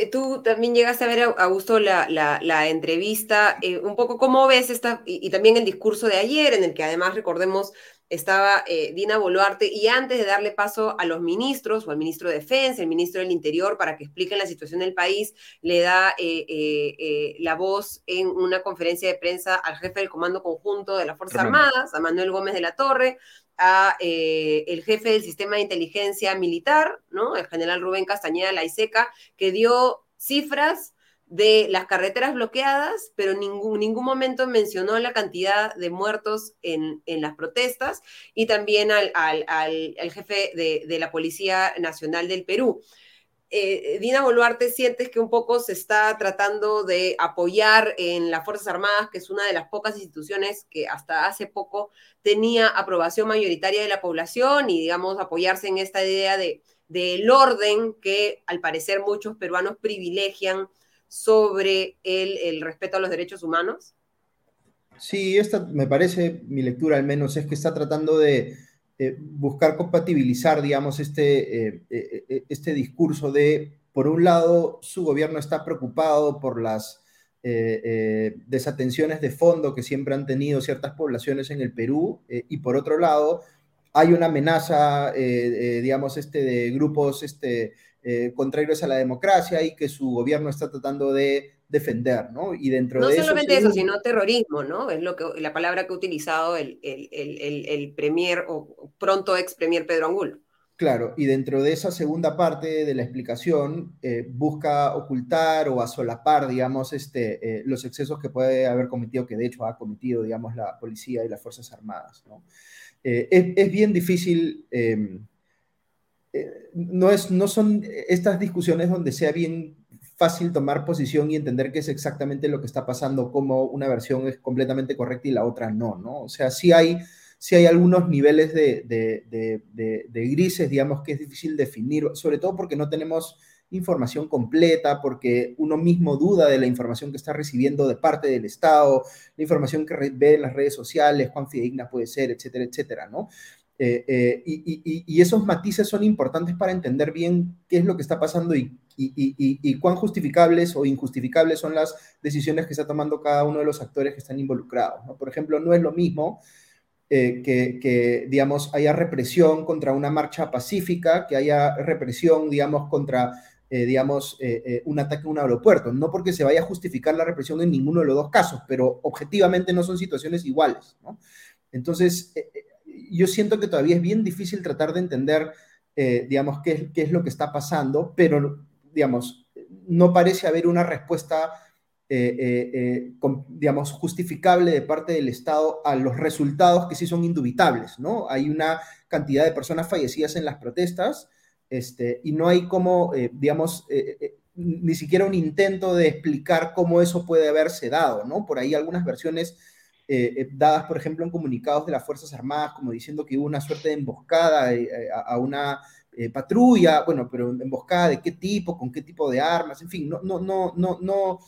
Eh, tú también llegaste a ver, Augusto, la, la, entrevista, eh, un poco cómo ves esta, y, también el discurso de ayer, en el que además, recordemos, estaba eh, Dina Boluarte, y antes de darle paso a los ministros, o al ministro de Defensa, el ministro del Interior, para que expliquen la situación del país, le da la voz en una conferencia de prensa al jefe del Comando Conjunto de las Fuerzas Armadas, a Manuel Gómez de la Torre, a eh, el jefe del sistema de inteligencia militar, ¿no? El general Rubén Castañeda Laiseca, que dio cifras de las carreteras bloqueadas, pero en ningún, ningún momento mencionó la cantidad de muertos en, las protestas y también al, jefe de, de, la Policía Nacional del Perú. Eh, Dina Boluarte, sientes que un poco se está tratando de apoyar en las Fuerzas Armadas, que es una de las pocas instituciones que hasta hace poco tenía aprobación mayoritaria de la población y, digamos, apoyarse en esta idea de del orden que al parecer muchos peruanos privilegian sobre el, el respeto a los derechos humanos? Sí, esta me parece, mi lectura al menos, es que está tratando de eh, buscar compatibilizar, digamos, este, eh, eh, este discurso de, por un lado, su gobierno está preocupado por las desatenciones de fondo que siempre han tenido ciertas poblaciones en el Perú, y por otro lado, hay una amenaza, digamos, este, de grupos este, contrarios a la democracia y que su gobierno está tratando de defender, ¿no? Y dentro de eso... No solamente eso, sino terrorismo, ¿no? Es lo que, la palabra que ha utilizado el, el, el, el premier o pronto ex premier Pedro Angulo. Claro, y dentro de esa segunda parte de la explicación eh, busca ocultar o asolapar, digamos, este, eh, los excesos que puede haber cometido, que de hecho ha cometido, digamos, la policía y las Fuerzas Armadas. ¿no? Eh, es, es, bien difícil, no, es, no son estas discusiones donde sea bien fácil tomar posición y entender qué es exactamente lo que está pasando, como una versión es completamente correcta y la otra no, ¿no? O sea, sí hay, sí hay algunos niveles de, de, grises, digamos, que es difícil definir, sobre todo porque no tenemos información completa, porque uno mismo duda de la información que está recibiendo de parte del Estado, la información que ve en las redes sociales, cuán fidedigna puede ser, etcétera, etcétera, ¿no? Eh, eh, y, esos matices son importantes para entender bien qué es lo que está pasando y, cuán justificables o injustificables son las decisiones que está tomando cada uno de los actores que están involucrados. Por ejemplo, no es lo mismo eh, que, digamos, haya represión contra una marcha pacífica, que haya represión, digamos, contra, digamos, un ataque a un aeropuerto. No porque se vaya a justificar la represión en ninguno de los dos casos, pero objetivamente no son situaciones iguales. Entonces, yo siento que todavía es bien difícil tratar de entender, eh, digamos, qué, qué, es lo que está pasando, pero, digamos, no parece haber una respuesta, eh, eh, digamos, justificable de parte del Estado a los resultados que sí son indubitables, ¿no? Hay una cantidad de personas fallecidas en las protestas este, y no hay como, digamos, ni siquiera un intento de explicar cómo eso puede haberse dado, ¿no? Por ahí algunas versiones eh, eh, dadas, por ejemplo, en comunicados de las Fuerzas Armadas, como diciendo que hubo una suerte de emboscada eh, a, una patrulla, bueno, pero emboscada de qué tipo, con qué tipo de armas, en fin, no, no, no, no, no,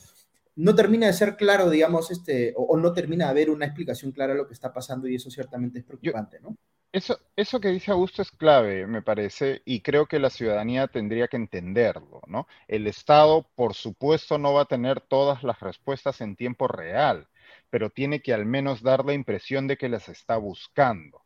no termina de ser claro, digamos, este, o, no termina de haber una explicación clara de lo que está pasando y eso ciertamente es preocupante, ¿no? Eso, eso que dice Augusto es clave, me parece, y creo que la ciudadanía tendría que entenderlo, ¿no? El Estado, por supuesto, no va a tener todas las respuestas en tiempo real pero tiene que al menos dar la impresión de que las está buscando.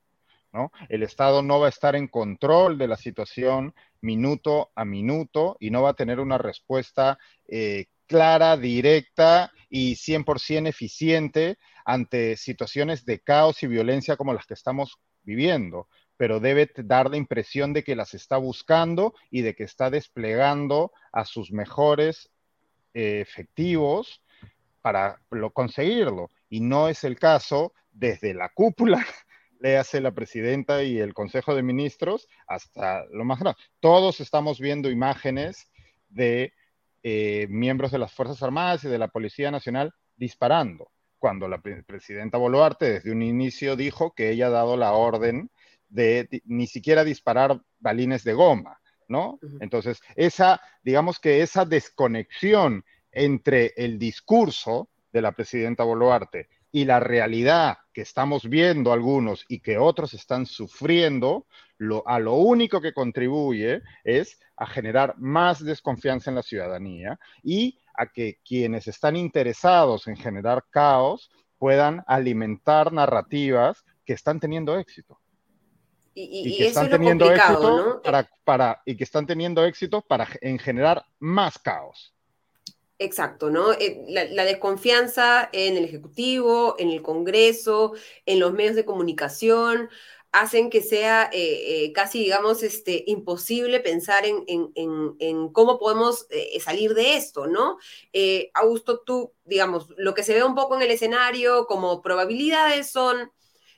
El Estado no va a estar en control de la situación minuto a minuto y no va a tener una respuesta eh, clara, directa y 100% eficiente ante situaciones de caos y violencia como las que estamos viviendo. pero debe dar la impresión de que las está buscando y de que está desplegando a sus mejores eh, efectivos para conseguirlo. Y no es el caso desde la cúpula, le hace la presidenta y el Consejo de Ministros, hasta lo más grande. Todos estamos viendo imágenes de eh, miembros de las Fuerzas Armadas y de la Policía Nacional disparando, cuando la presidenta Boluarte desde un inicio dijo que ella ha dado la orden de ni siquiera disparar balines de goma, ¿no? Entonces, esa, digamos que esa desconexión entre el discurso de la presidenta Boluarte y la realidad que estamos viendo algunos y que otros están sufriendo, lo, a lo único que contribuye es a generar más desconfianza en la ciudadanía y a que quienes están interesados en generar caos puedan alimentar narrativas que están teniendo éxito. Y, que están teniendo éxito para, para, y que están teniendo éxito para en generar más caos. Exacto, ¿no? Eh, la, desconfianza en el Ejecutivo, en el Congreso, en los medios de comunicación, hacen que sea eh, eh, casi, digamos, este, imposible pensar en, en, cómo podemos salir de esto, ¿no? Augusto, tú, digamos, lo que se ve un poco en el escenario como probabilidades son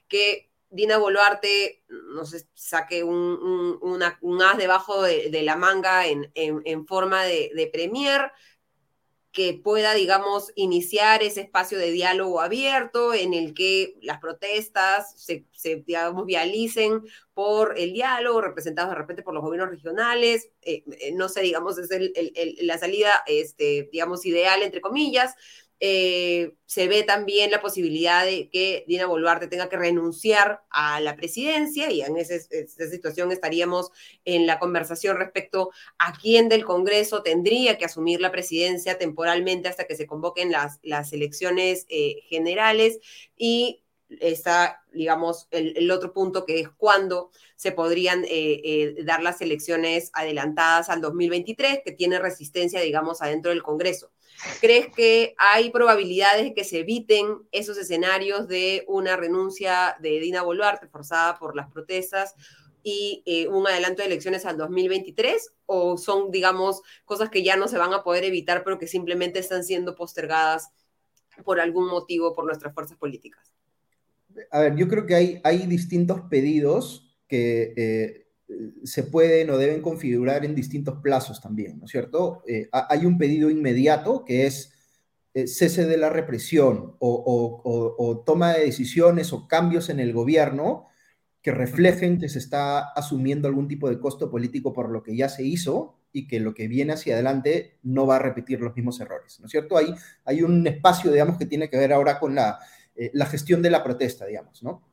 que Dina Boluarte, no sé, saque un, un, as debajo de, la manga en, forma de, de premier, que pueda, digamos, iniciar ese espacio de diálogo abierto en el que las protestas se, digamos, vialicen por el diálogo, representados de repente por los gobiernos regionales, eh, eh, no sé, digamos, es la salida, este, digamos, ideal, entre comillas, eh, se ve también la posibilidad de que Dina Boluarte tenga que renunciar a la presidencia y en esa situación estaríamos en la conversación respecto a quién del Congreso tendría que asumir la presidencia temporalmente hasta que se convoquen las, elecciones eh, generales y está, digamos, el, otro punto que es cuándo se podrían eh, dar las elecciones adelantadas al 2023, que tiene resistencia, digamos, adentro del Congreso. ¿Crees que hay probabilidades de que se eviten esos escenarios de una renuncia de Dina Boluarte forzada por las protestas y eh, un adelanto de elecciones al 2023? ¿O son, digamos, cosas que ya no se van a poder evitar, pero que simplemente están siendo postergadas por algún motivo por nuestras fuerzas políticas? A ver, yo creo que hay, hay distintos pedidos que eh, se pueden o deben configurar en distintos plazos también, ¿no es cierto? Eh, hay un pedido inmediato que es eh, cese de la represión o, toma de decisiones o cambios en el gobierno que reflejen que se está asumiendo algún tipo de costo político por lo que ya se hizo y que lo que viene hacia adelante no va a repetir los mismos errores, ¿no es cierto? Hay, hay un espacio, digamos, que tiene que ver ahora con la, eh, la gestión de la protesta, digamos, ¿no?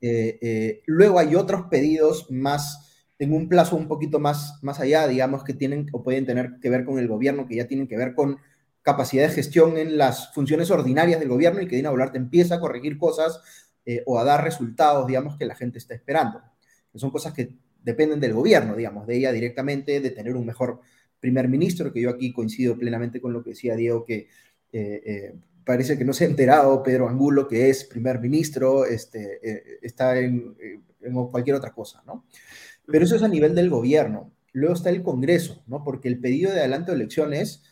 Eh, eh, luego hay otros pedidos más en un plazo un poquito más, más allá, digamos, que tienen o pueden tener que ver con el gobierno, que ya tienen que ver con capacidad de gestión en las funciones ordinarias del gobierno y que Dina Boluarte empieza a corregir cosas eh, o a dar resultados, digamos, que la gente está esperando. Son cosas que dependen del gobierno, digamos, de ella directamente, de tener un mejor primer ministro, que yo aquí coincido plenamente con lo que decía Diego, que parece que no se ha enterado Pedro Angulo, que es primer ministro, este, eh, está en, cualquier otra cosa, ¿no? Pero eso es a nivel del gobierno. Luego está el Congreso, ¿no? Porque el pedido de adelanto de elecciones,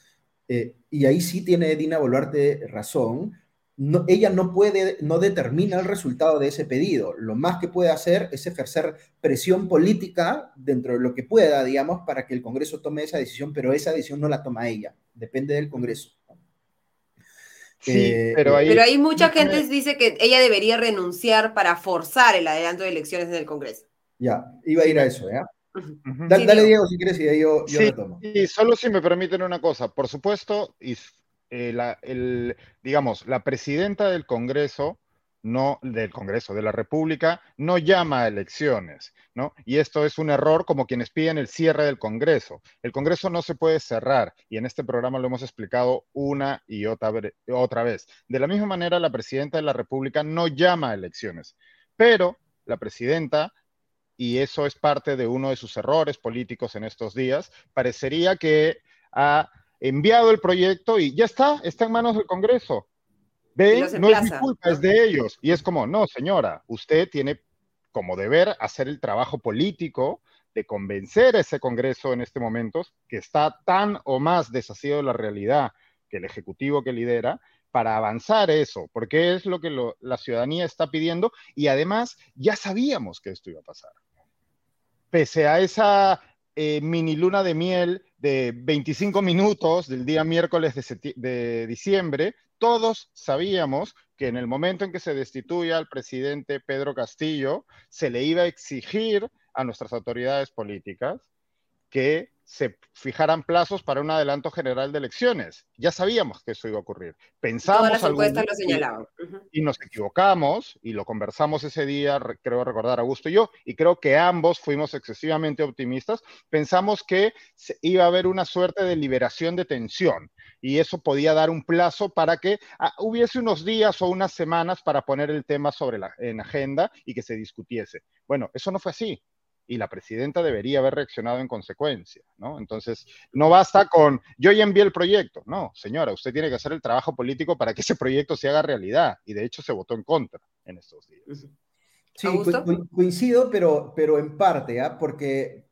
eh, y ahí sí tiene Dina Boluarte razón, no, ella no puede, no determina el resultado de ese pedido. Lo más que puede hacer es ejercer presión política dentro de lo que pueda, digamos, para que el Congreso tome esa decisión, pero esa decisión no la toma ella, depende del Congreso. Eh, pero, hay, mucha gente que dice que ella debería renunciar para forzar el adelanto de elecciones en el Congreso. Ya, iba a ir a eso, ¿ya? dale, Diego, si quieres, y ahí yo, yo retomo. Y solo si me permiten una cosa, por supuesto, y, eh, la, el, digamos, la presidenta del Congreso no del Congreso de la República, no llama a elecciones, ¿no? Y esto es un error como quienes piden el cierre del Congreso. El Congreso no se puede cerrar y en este programa lo hemos explicado una y otra, otra vez. De la misma manera, la presidenta de la República no llama a elecciones, pero la presidenta y eso es parte de uno de sus errores políticos en estos días, parecería que ha enviado el proyecto y ya está, está en manos del Congreso. ¿Ven? No es mi culpa, es de ellos. Y es como, no, señora, usted tiene como deber hacer el trabajo político de convencer a ese Congreso en este momento, que está tan o más deshacido de la realidad que el Ejecutivo que lidera, para avanzar eso, porque es lo que la ciudadanía está pidiendo y además ya sabíamos que esto iba a pasar. Pese a esa eh, mini luna de miel de 25 minutos del día miércoles de, de diciembre, todos sabíamos que en el momento en que se destituya al presidente Pedro Castillo, se le iba a exigir a nuestras autoridades políticas que se fijaran plazos para un adelanto general de elecciones. Ya sabíamos que eso iba a ocurrir. Pensamos Todas las encuestas lo señalaban. Y, nos equivocamos y lo conversamos ese día, creo recordar Augusto y yo, y creo que ambos fuimos excesivamente optimistas. Pensamos que iba a haber una suerte de liberación de tensión y eso podía dar un plazo para que ah, hubiese unos días o unas semanas para poner el tema sobre la, en agenda y que se discutiese. Bueno, eso no fue así y la presidenta debería haber reaccionado en consecuencia, ¿no? Entonces, no basta con, yo ya envié el proyecto, no, señora, usted tiene que hacer el trabajo político para que ese proyecto se haga realidad, y de hecho se votó en contra en estos días. Sí, coincido, pero, pero en parte, ¿ah? porque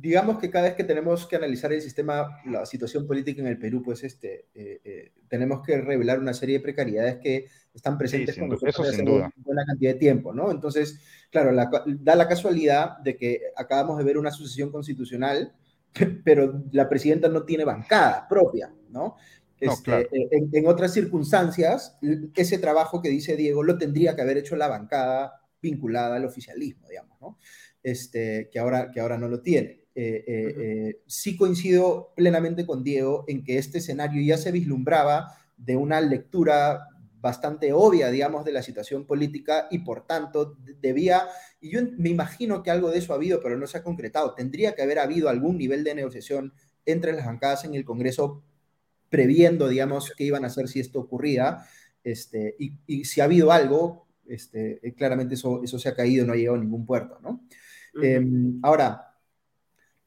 digamos que cada vez que tenemos que analizar el sistema, la situación política en el Perú, pues este, eh, eh, tenemos que revelar una serie de precariedades que están presentes con nosotros hace una buena cantidad de tiempo, ¿no? Entonces, claro, da la casualidad de que acabamos de ver una sucesión constitucional, <laughs> pero la presidenta no tiene bancada propia, ¿no? Este, eh, en, en, otras circunstancias, ese trabajo que dice Diego lo tendría que haber hecho la bancada vinculada al oficialismo, digamos, ¿no? Este, que, ahora, que ahora no lo tiene. Eh, eh, eh, sí coincido plenamente con Diego en que este escenario ya se vislumbraba de una lectura bastante obvia, digamos, de la situación política y por tanto debía, y yo me imagino que algo de eso ha habido, pero no se ha concretado, tendría que haber habido algún nivel de negociación entre las bancadas en el Congreso previendo, digamos, qué iban a hacer si esto ocurría, este, y, si ha habido algo, este, claramente eso, eso se ha caído, no ha llegado a ningún puerto, ¿no? Em, ahora,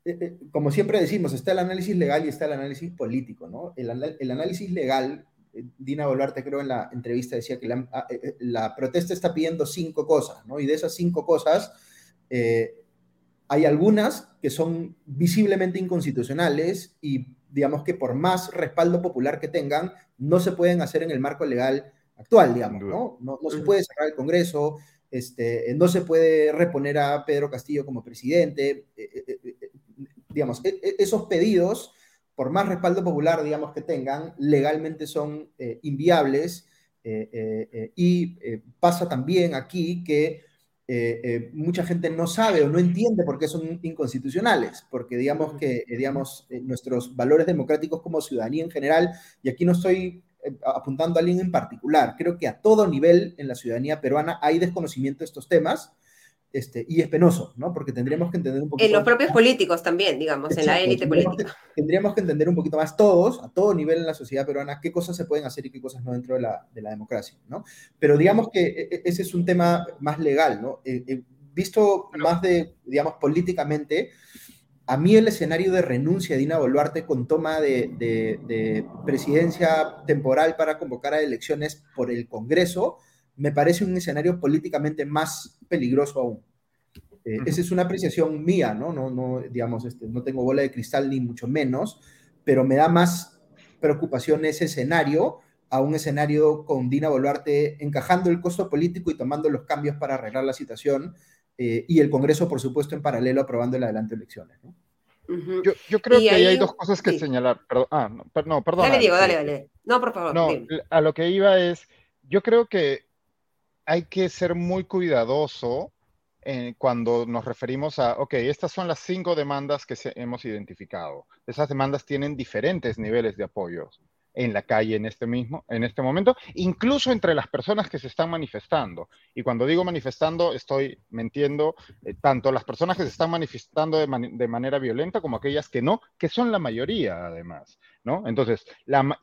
eh, eh, como siempre decimos, está el análisis legal y está el análisis político, ¿no? El, análisis legal, eh, Dina Boluarte creo en la entrevista decía que ah, la, protesta está pidiendo cinco cosas, ¿no? Y de esas cinco cosas, hay algunas que son visiblemente inconstitucionales y digamos que por más respaldo popular que tengan, no se pueden hacer en el marco legal actual, digamos, ¿no? No, no se puede cerrar el Congreso, este, no se puede reponer a Pedro Castillo como presidente. Eh, eh, eh, digamos, e, e, esos pedidos, por más respaldo popular, digamos, que tengan, legalmente son inviables. y pasa también aquí que mucha gente no sabe o no entiende por qué son inconstitucionales, porque digamos que digamos, nuestros valores democráticos como ciudadanía en general, y aquí no estoy eh, apuntando a alguien en particular. Creo que a todo nivel en la ciudadanía peruana hay desconocimiento de estos temas. Este, y es penoso, ¿no? Porque tendríamos que entender un poquito... En los propios políticos también, digamos, en la élite política. tendríamos que entender un poquito más todos, a todo nivel en la sociedad peruana, qué cosas se pueden hacer y qué cosas no dentro de la, de la democracia, ¿no? Pero digamos que e, e, ese es un tema más legal, ¿no? Eh, eh, visto más de, digamos, políticamente, a mí el escenario de renuncia de Dina Boluarte con toma de, presidencia temporal para convocar a elecciones por el Congreso me parece un escenario políticamente más peligroso aún. Eh, esa es una apreciación mía, ¿no? No, no digamos, este, no tengo bola de cristal ni mucho menos, pero me da más preocupación ese escenario a un escenario con Dina Boluarte encajando el costo político y tomando los cambios para arreglar la situación eh, y el Congreso, por supuesto, en paralelo aprobando el adelante elecciones. ¿no? yo, creo que ahí hay dos cosas que señalar. Perdón, ah, no, perdón. Dale, Diego, dale, dale. No, por favor. No, a lo que iba es, yo creo que hay que ser muy cuidadoso cuando nos referimos a, ok, estas son las cinco demandas que hemos identificado. Esas demandas tienen diferentes niveles de apoyo en la calle en este mismo, en este momento, incluso entre las personas que se están manifestando. Y cuando digo manifestando, estoy mintiendo eh, tanto las personas que se están manifestando de, manera violenta como aquellas que no, que son la mayoría además, ¿no? Entonces, la,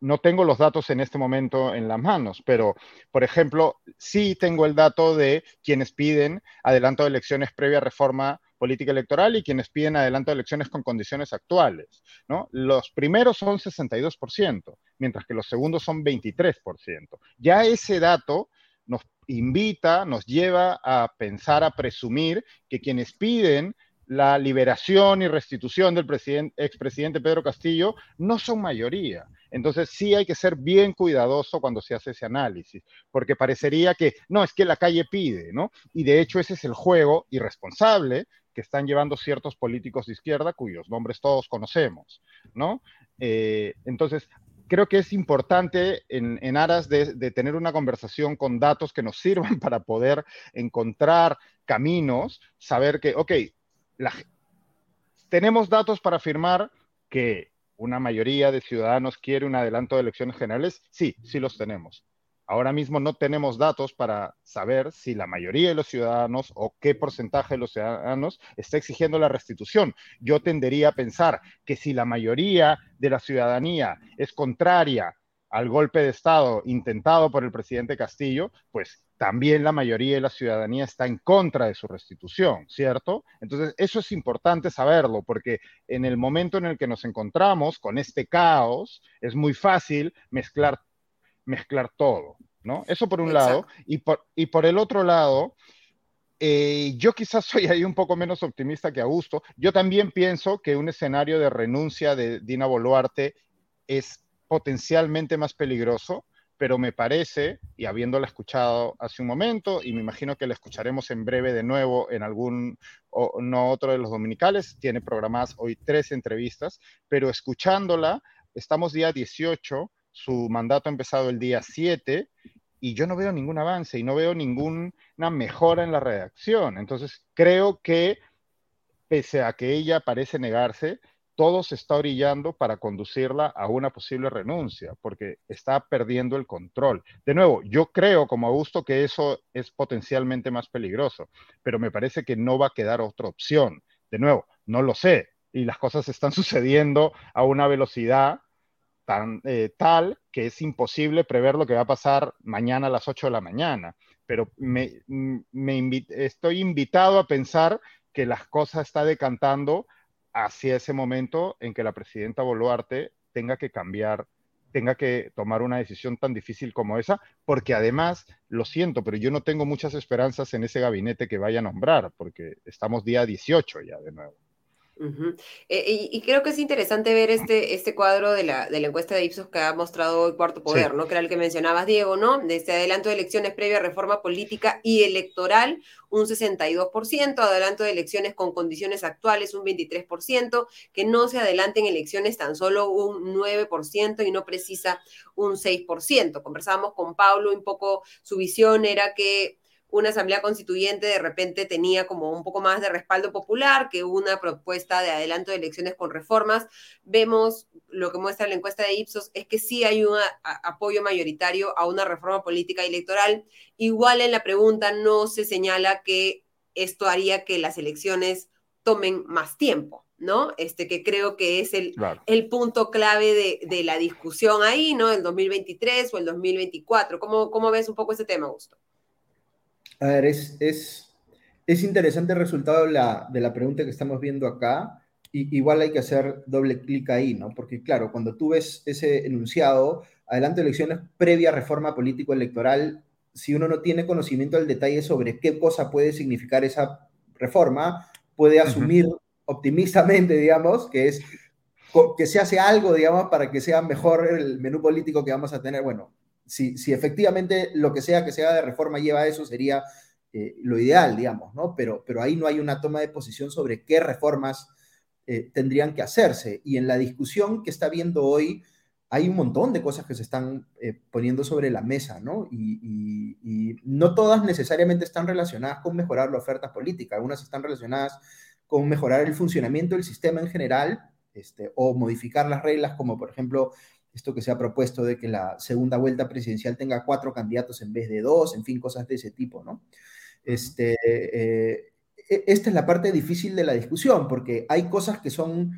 no tengo los datos en este momento en las manos, pero, por ejemplo, sí tengo el dato de quienes piden adelanto de elecciones previa reforma política electoral y quienes piden adelanto de elecciones con condiciones actuales. Los primeros son 62%, mientras que los segundos son 23%. Ya ese dato nos invita, nos lleva a pensar, a presumir que quienes piden la liberación y restitución del expresidente Pedro Castillo no son mayoría. Entonces sí hay que ser bien cuidadoso cuando se hace ese análisis, porque parecería que no, es que la calle pide, ¿no? Y de hecho ese es el juego irresponsable que están llevando ciertos políticos de izquierda cuyos nombres todos conocemos, ¿no? Eh, entonces, creo que es importante en, aras de, de, tener una conversación con datos que nos <laughs> sirvan para poder encontrar caminos, saber que, ok, tenemos datos para afirmar que una mayoría de ciudadanos quiere un adelanto de elecciones generales. Sí, sí los tenemos. Ahora mismo no tenemos datos para saber si la mayoría de los ciudadanos o qué porcentaje de los ciudadanos está exigiendo la restitución. Yo tendería a pensar que si la mayoría de la ciudadanía es contraria al golpe de Estado intentado por el presidente Castillo, pues también la mayoría de la ciudadanía está en contra de su restitución, ¿cierto? Entonces, eso es importante saberlo, porque en el momento en el que nos encontramos con este caos, es muy fácil mezclar, mezclar todo, ¿no? Eso por un lado. Y por, y por el otro lado, eh, yo quizás soy ahí un poco menos optimista que Augusto. Yo también pienso que un escenario de renuncia de Dina Boluarte es potencialmente más peligroso pero me parece, y habiéndola escuchado hace un momento, y me imagino que la escucharemos en breve de nuevo en algún, o, no otro de los dominicales, tiene programadas hoy tres entrevistas, pero escuchándola, estamos día 18, su mandato ha empezado el día 7, y yo no veo ningún avance y no veo ninguna mejora en la redacción. Entonces, creo que, pese a que ella parece negarse, todo se está orillando para conducirla a una posible renuncia, porque está perdiendo el control. De nuevo, yo creo, como Augusto, que eso es potencialmente más peligroso, pero me parece que no va a quedar otra opción. De nuevo, no lo sé, y las cosas están <laughs> sucediendo a una velocidad tan, eh, tal que es imposible prever lo que va a pasar mañana a las 8 de la mañana. Pero me, me estoy invitado a pensar que las cosas están decantando hacia ese momento en que la presidenta Boluarte tenga que cambiar, tenga que tomar una decisión tan difícil como esa, porque además, lo siento, pero yo no tengo muchas esperanzas en ese gabinete que vaya a nombrar, porque estamos día 18 ya de nuevo. Eh, y, creo que es interesante ver este, este cuadro de la, de la encuesta de Ipsos que ha mostrado el Cuarto Poder, ¿no? Que era el que mencionabas, Diego, ¿no? De este adelanto de elecciones previa reforma política y electoral, un 62%, adelanto de elecciones con condiciones actuales, un 23%, que no se adelanten elecciones tan solo un 9% y no precisa un 6%. Conversábamos con Pablo, un poco su visión era que una asamblea constituyente de repente tenía como un poco más de respaldo popular que una propuesta de adelanto de elecciones con reformas. Vemos lo que muestra la encuesta de Ipsos es que sí hay un apoyo mayoritario a una reforma política y electoral. Igual en la pregunta no se señala que esto haría que las elecciones tomen más tiempo. ¿no? Este que creo que es el, el punto clave de, de, la discusión ahí, ¿no? El 2023 o el 2024. ¿Cómo, cómo ves un poco ese tema, Augusto? A ver, es, es, es interesante el resultado de la, de la, pregunta que estamos viendo acá. Y, igual hay que hacer doble clic ahí, ¿no? Porque claro, cuando tú ves ese enunciado, adelante elecciones previa reforma político-electoral, si uno no tiene conocimiento del detalle sobre qué cosa puede significar esa reforma, puede asumir optimistamente, digamos, que es que se hace algo, digamos, para que sea mejor el menú político que vamos a tener. Bueno, si, efectivamente lo que sea que sea de reforma lleva a eso, sería eh, lo ideal, digamos, ¿no? Pero, pero ahí no hay una toma de posición sobre qué reformas eh, tendrían que hacerse. Y en la discusión que está viendo hoy, hay un montón de cosas que se están eh, poniendo sobre la mesa, ¿no? Y, y, no todas necesariamente están relacionadas con mejorar la oferta política, algunas están relacionadas con mejorar el funcionamiento del sistema en general, este, o modificar las reglas, como por ejemplo esto que se ha propuesto de que la segunda vuelta presidencial tenga cuatro candidatos en vez de dos, en fin, cosas de ese tipo, ¿no? Este, eh, e, esta es la parte difícil de la discusión, porque hay cosas que son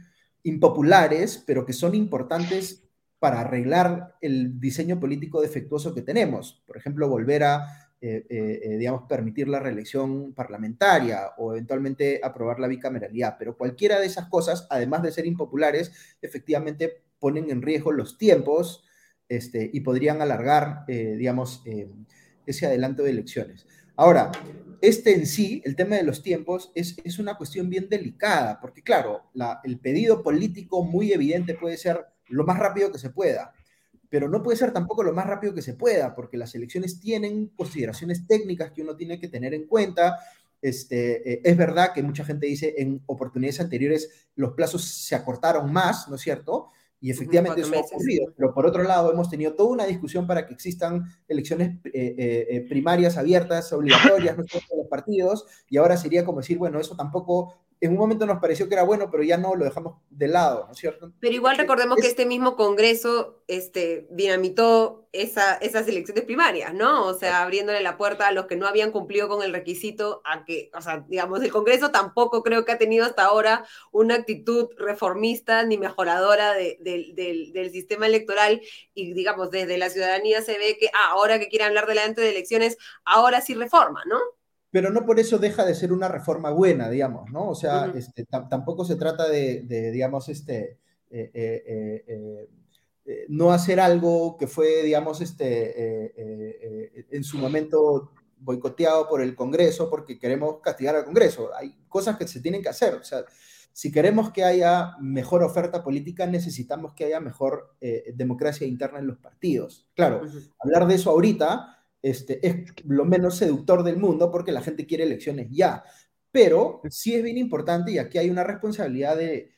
impopulares, pero que son importantes para arreglar el diseño político defectuoso que tenemos. Por ejemplo, volver a, eh, eh, digamos, permitir la reelección parlamentaria o eventualmente aprobar la bicameralidad. Pero cualquiera de esas cosas, además de ser impopulares, efectivamente ponen en riesgo los tiempos este, y podrían alargar, eh, digamos, eh, ese adelanto de elecciones. Ahora, este en sí, el tema de los tiempos, es, es una cuestión bien delicada, porque claro, el pedido político muy evidente puede ser lo más rápido que se pueda, pero no puede ser tampoco lo más rápido que se pueda, porque las elecciones tienen consideraciones técnicas que uno tiene que tener en cuenta. Este, eh, es verdad que mucha gente dice en oportunidades anteriores los plazos se acortaron más, ¿no es cierto? Y efectivamente eso ha ocurrido, pero por otro lado hemos tenido toda una discusión para que existan elecciones eh, eh, eh, primarias abiertas, obligatorias, no los partidos, y ahora sería como decir, bueno, eso tampoco en un momento nos pareció que era bueno, pero ya no lo dejamos de lado, ¿no es cierto? Pero igual recordemos que este mismo Congreso este, dinamitó esa, esas elecciones primarias, ¿no? O sea, abriéndole la puerta a los que no habían cumplido con el requisito a que, o sea, digamos, el Congreso tampoco creo que ha tenido hasta ahora una actitud reformista ni mejoradora del sistema electoral y, digamos, desde la ciudadanía se ve que, ah, ahora que quiere hablar delante de elecciones, ahora sí reforma, ¿no? Pero no por eso deja de ser una reforma buena, digamos, ¿no? O sea, este, tampoco se trata de, digamos, este, eh, eh, eh, no hacer algo que fue, digamos, este, en su momento boicoteado por el Congreso porque queremos castigar al Congreso. Hay cosas que se tienen que hacer. O sea, si queremos que haya mejor oferta política, necesitamos que haya mejor democracia interna en los partidos. Claro, hablar de eso ahorita este, es lo menos seductor del mundo porque la gente quiere elecciones ya. Pero sí es bien importante y aquí hay una responsabilidad de,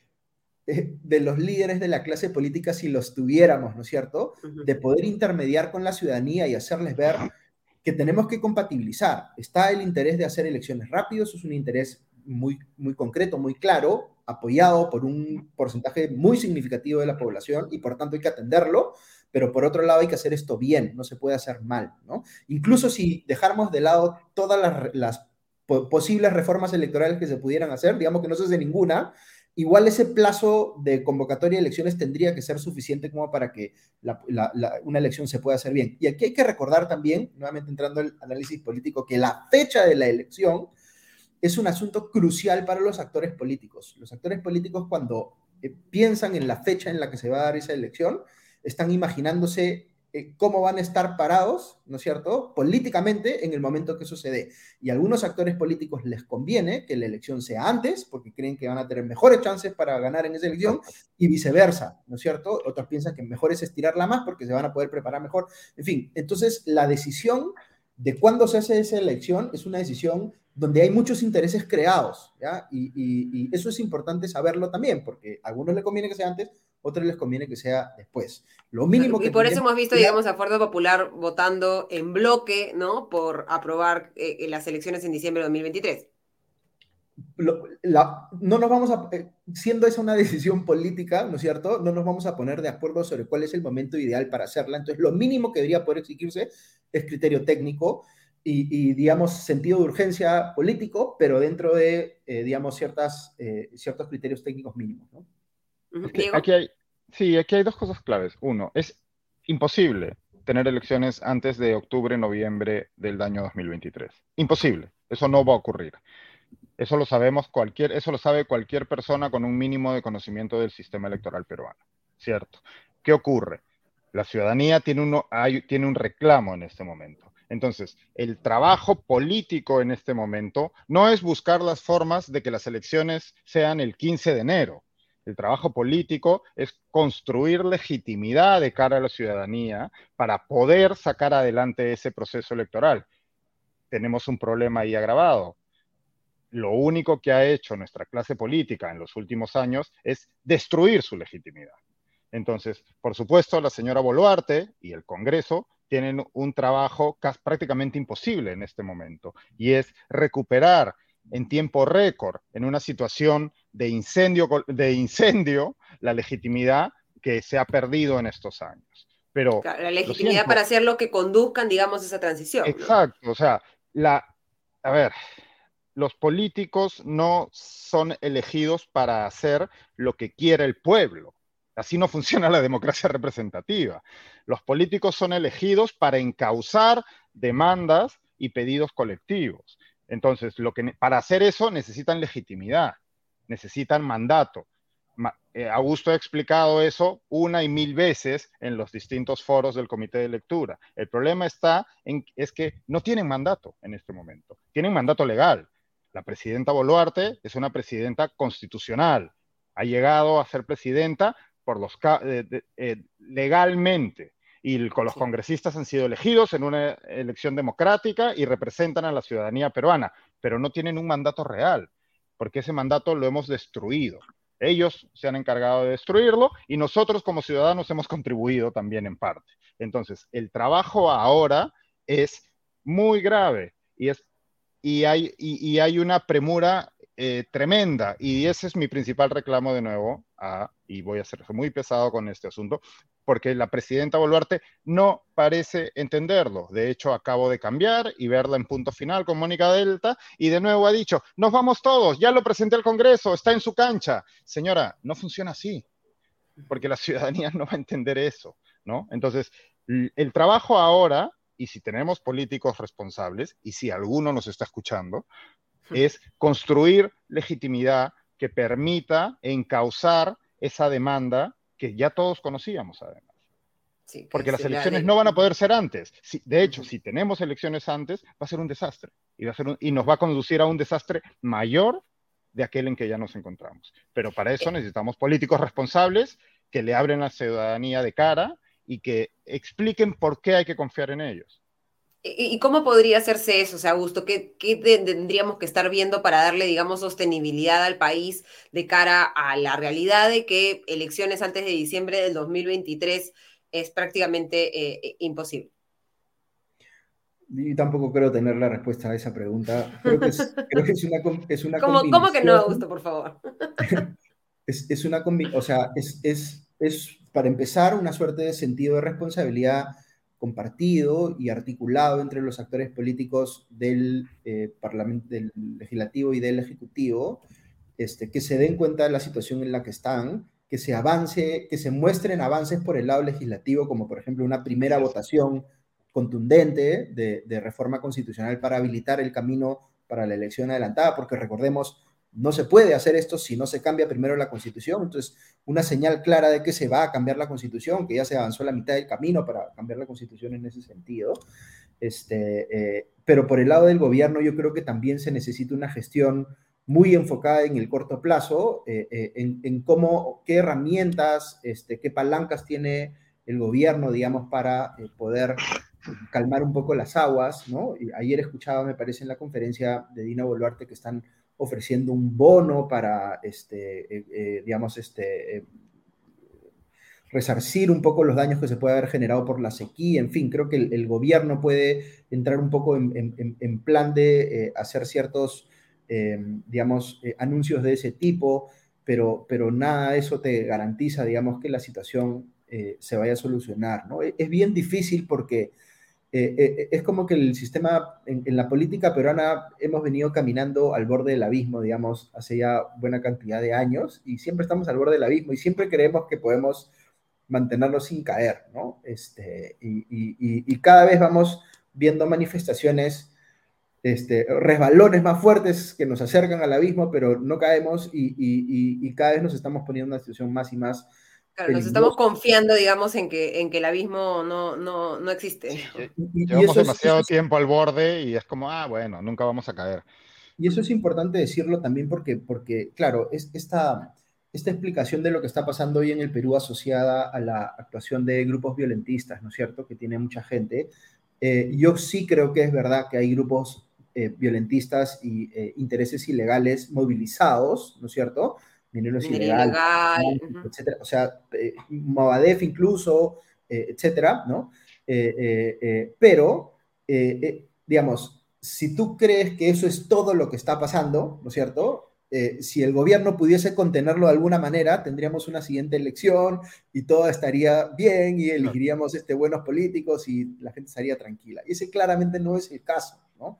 de los líderes de la clase política si los tuviéramos, ¿no es cierto? De poder intermediar con la ciudadanía y hacerles ver que tenemos que compatibilizar. Está el interés de hacer elecciones rápidos, es un interés muy, muy concreto, muy claro, apoyado por un porcentaje muy significativo de la población y por tanto hay que atenderlo, pero por otro lado hay que hacer esto bien, no se puede hacer mal, ¿no? Incluso si dejáramos de lado todas las, posibles reformas electorales que se pudieran hacer, digamos que no se hace ninguna, igual ese plazo de convocatoria de elecciones tendría que ser suficiente como para que una elección se pueda hacer bien. Y aquí hay que recordar también, nuevamente entrando al análisis político, que la fecha de la elección es un asunto crucial para los actores políticos. Los actores políticos cuando eh, piensan en la fecha en la que se va a dar esa elección, están imaginándose eh, cómo van a estar parados, ¿no es cierto?, políticamente en el momento que sucede. Y a algunos actores políticos les conviene que la elección sea antes, porque creen que van a tener mejores chances para ganar en esa elección, y viceversa, ¿no es cierto? Otros piensan que mejor es estirarla más porque se van a poder preparar mejor. En fin, entonces la decisión de cuándo se hace esa elección es una decisión donde hay muchos intereses creados, ¿ya? Y, y eso es importante saberlo también, porque a algunos les conviene que sea antes, otros les conviene que sea después. Lo mínimo que... Y por eso hemos visto, digamos, a Fuerza Popular votando en bloque, ¿no? Por aprobar eh, las elecciones en diciembre de 2023. no nos vamos a, eh, siendo esa una <laughs> decisión política, ¿no es cierto? No nos vamos a poner de acuerdo sobre cuál es el momento ideal para hacerla. Entonces, lo mínimo que debería poder exigirse es criterio técnico y, digamos, sentido de urgencia político, pero dentro de, eh, digamos, ciertas, ciertos criterios técnicos mínimos, ¿no? Aquí hay, sí, aquí hay dos cosas claves. Uno, es imposible tener elecciones antes de octubre, noviembre del año 2023. Imposible. Eso no va a ocurrir. Eso lo sabemos cualquier, eso lo sabe cualquier persona con un mínimo de conocimiento del sistema electoral peruano. ¿Cierto? ¿Qué ocurre? La ciudadanía tiene, uno, hay, tiene un reclamo en este momento. Entonces, el trabajo político en este momento no es buscar las formas de que las elecciones sean el 15 de enero el trabajo político es construir legitimidad de cara a la ciudadanía para poder sacar adelante ese proceso electoral. Tenemos un problema ahí agravado. Lo único que ha hecho nuestra clase política en los últimos años es destruir su legitimidad. Entonces, por supuesto, la señora Boluarte y el Congreso tienen un trabajo prácticamente imposible en este momento, y es recuperar en tiempo récord, en una situación de incendio, de incendio, la legitimidad que se ha perdido en estos años. Pero, la legitimidad para hacer lo que conduzcan, digamos, esa transición. Exacto, o sea, la, a ver, los políticos no son elegidos para hacer lo que quiere el pueblo. Así no <laughs> funciona la democracia representativa. Los políticos son elegidos para encauzar demandas y pedidos colectivos. Entonces, lo que, para hacer eso necesitan legitimidad, necesitan mandato. eh, Augusto ha explicado eso una y mil veces en los distintos foros del comité de lectura. El problema está en es que no tienen mandato en este momento. Tienen mandato legal. La presidenta Boluarte es una presidenta constitucional. Ha llegado a ser presidenta por los, eh, legalmente y con los congresistas han sido elegidos en una elección democrática y representan a la ciudadanía peruana, pero no tienen un mandato real, porque ese mandato lo hemos destruido. Ellos se han encargado de destruirlo y nosotros como ciudadanos hemos contribuido también en parte. Entonces, el trabajo ahora es muy grave y, es, y, hay, y, hay una premura eh, tremenda y ese es mi principal reclamo de nuevo, y voy a ser muy pesado con este asunto, porque la presidenta Boluarte no parece entenderlo. De hecho, acabo de cambiar y verla en punto final con Mónica Delta y de nuevo ha dicho, nos vamos todos, ya lo presenté al Congreso, está en su cancha. Señora, no funciona así, porque la ciudadanía no va a entender eso, ¿no? Entonces, el trabajo ahora, y si tenemos políticos responsables, y si alguno nos está escuchando, es construir legitimidad que permita encauzar esa demanda que ya todos conocíamos además. Porque las elecciones no van a poder ser antes. de hecho, si tenemos elecciones antes, va a ser un desastre y, va a ser y nos va a conducir a un desastre mayor de aquel en que ya nos encontramos. Pero para eso necesitamos políticos responsables que le abren la ciudadanía de cara y que expliquen por qué hay que confiar en ellos. ¿Y cómo podría hacerse eso, o sea, Augusto? ¿Qué, tendríamos que estar viendo para darle, digamos, sostenibilidad al país de cara a la realidad de que elecciones antes de diciembre del 2023 es prácticamente eh, imposible? Yo tampoco creo tener la respuesta a esa pregunta. Creo que es, <laughs> una, ¿Cómo, que no, Augusto, por favor? <laughs> es, una o sea, es, es para empezar una suerte de sentido de responsabilidad compartido y articulado entre los actores políticos del, eh, parlamento, del legislativo y del ejecutivo, este, que se den cuenta de la situación en la que están, que se avance, que se muestren avances por el lado legislativo, como por ejemplo una primera votación contundente de, de reforma constitucional para habilitar el camino para la elección adelantada, porque recordemos, no se puede hacer esto si no se cambia primero la constitución. Entonces, una señal clara de que se va a cambiar la constitución, que ya se avanzó la mitad del camino para cambiar la constitución en ese sentido. Este, eh, pero por el lado del gobierno, yo creo que también se necesita una gestión muy enfocada en el corto plazo, eh, eh, en, cómo, qué herramientas, este, qué palancas tiene el gobierno, digamos, para poder calmar un poco las aguas, ¿no? Ayer escuchaba, me parece, en la conferencia de Dina Boluarte que están ofreciendo un bono para, este, eh, eh, digamos, este, eh, resarcir un poco los daños que se puede haber generado por la sequía. En fin, creo que el, gobierno puede entrar un poco en, plan de hacer ciertos, digamos, anuncios de ese tipo, pero, nada de eso te garantiza, digamos, que la situación se vaya a solucionar. Es bien difícil porque eh, eh, es como que el sistema en, la política peruana hemos venido caminando al borde del abismo, digamos, hace ya buena cantidad de años y siempre estamos al borde del abismo y siempre creemos que podemos mantenerlo sin caer, ¿no? Este, y, cada vez vamos viendo manifestaciones, este, resbalones más fuertes que nos acercan al abismo, pero no caemos y, cada vez nos estamos poniendo en una situación más y más Claro, nos estamos confiando, digamos, en que, en que el abismo no, no, no existe. llevamos demasiado tiempo al borde y es como, ah, bueno, nunca vamos a caer. Y eso es importante decirlo también porque, porque claro, es esta, esta explicación de lo que está pasando hoy en el Perú asociada a la actuación de grupos violentistas, ¿no es cierto?, que tiene mucha gente. Eh, yo sí creo que es verdad que hay grupos eh, violentistas y eh, intereses ilegales movilizados, ¿no es cierto?, dinero es ilegal, etcétera. O sea, eh, incluso, eh, etcétera, ¿no? Eh, pero, digamos, si tú crees que eso es todo lo que está pasando, ¿no es cierto? si el gobierno pudiese contenerlo de alguna manera, tendríamos una siguiente elección y todo estaría bien y elegiríamos este, buenos políticos y la gente estaría tranquila. Y ese claramente no es el caso, ¿no?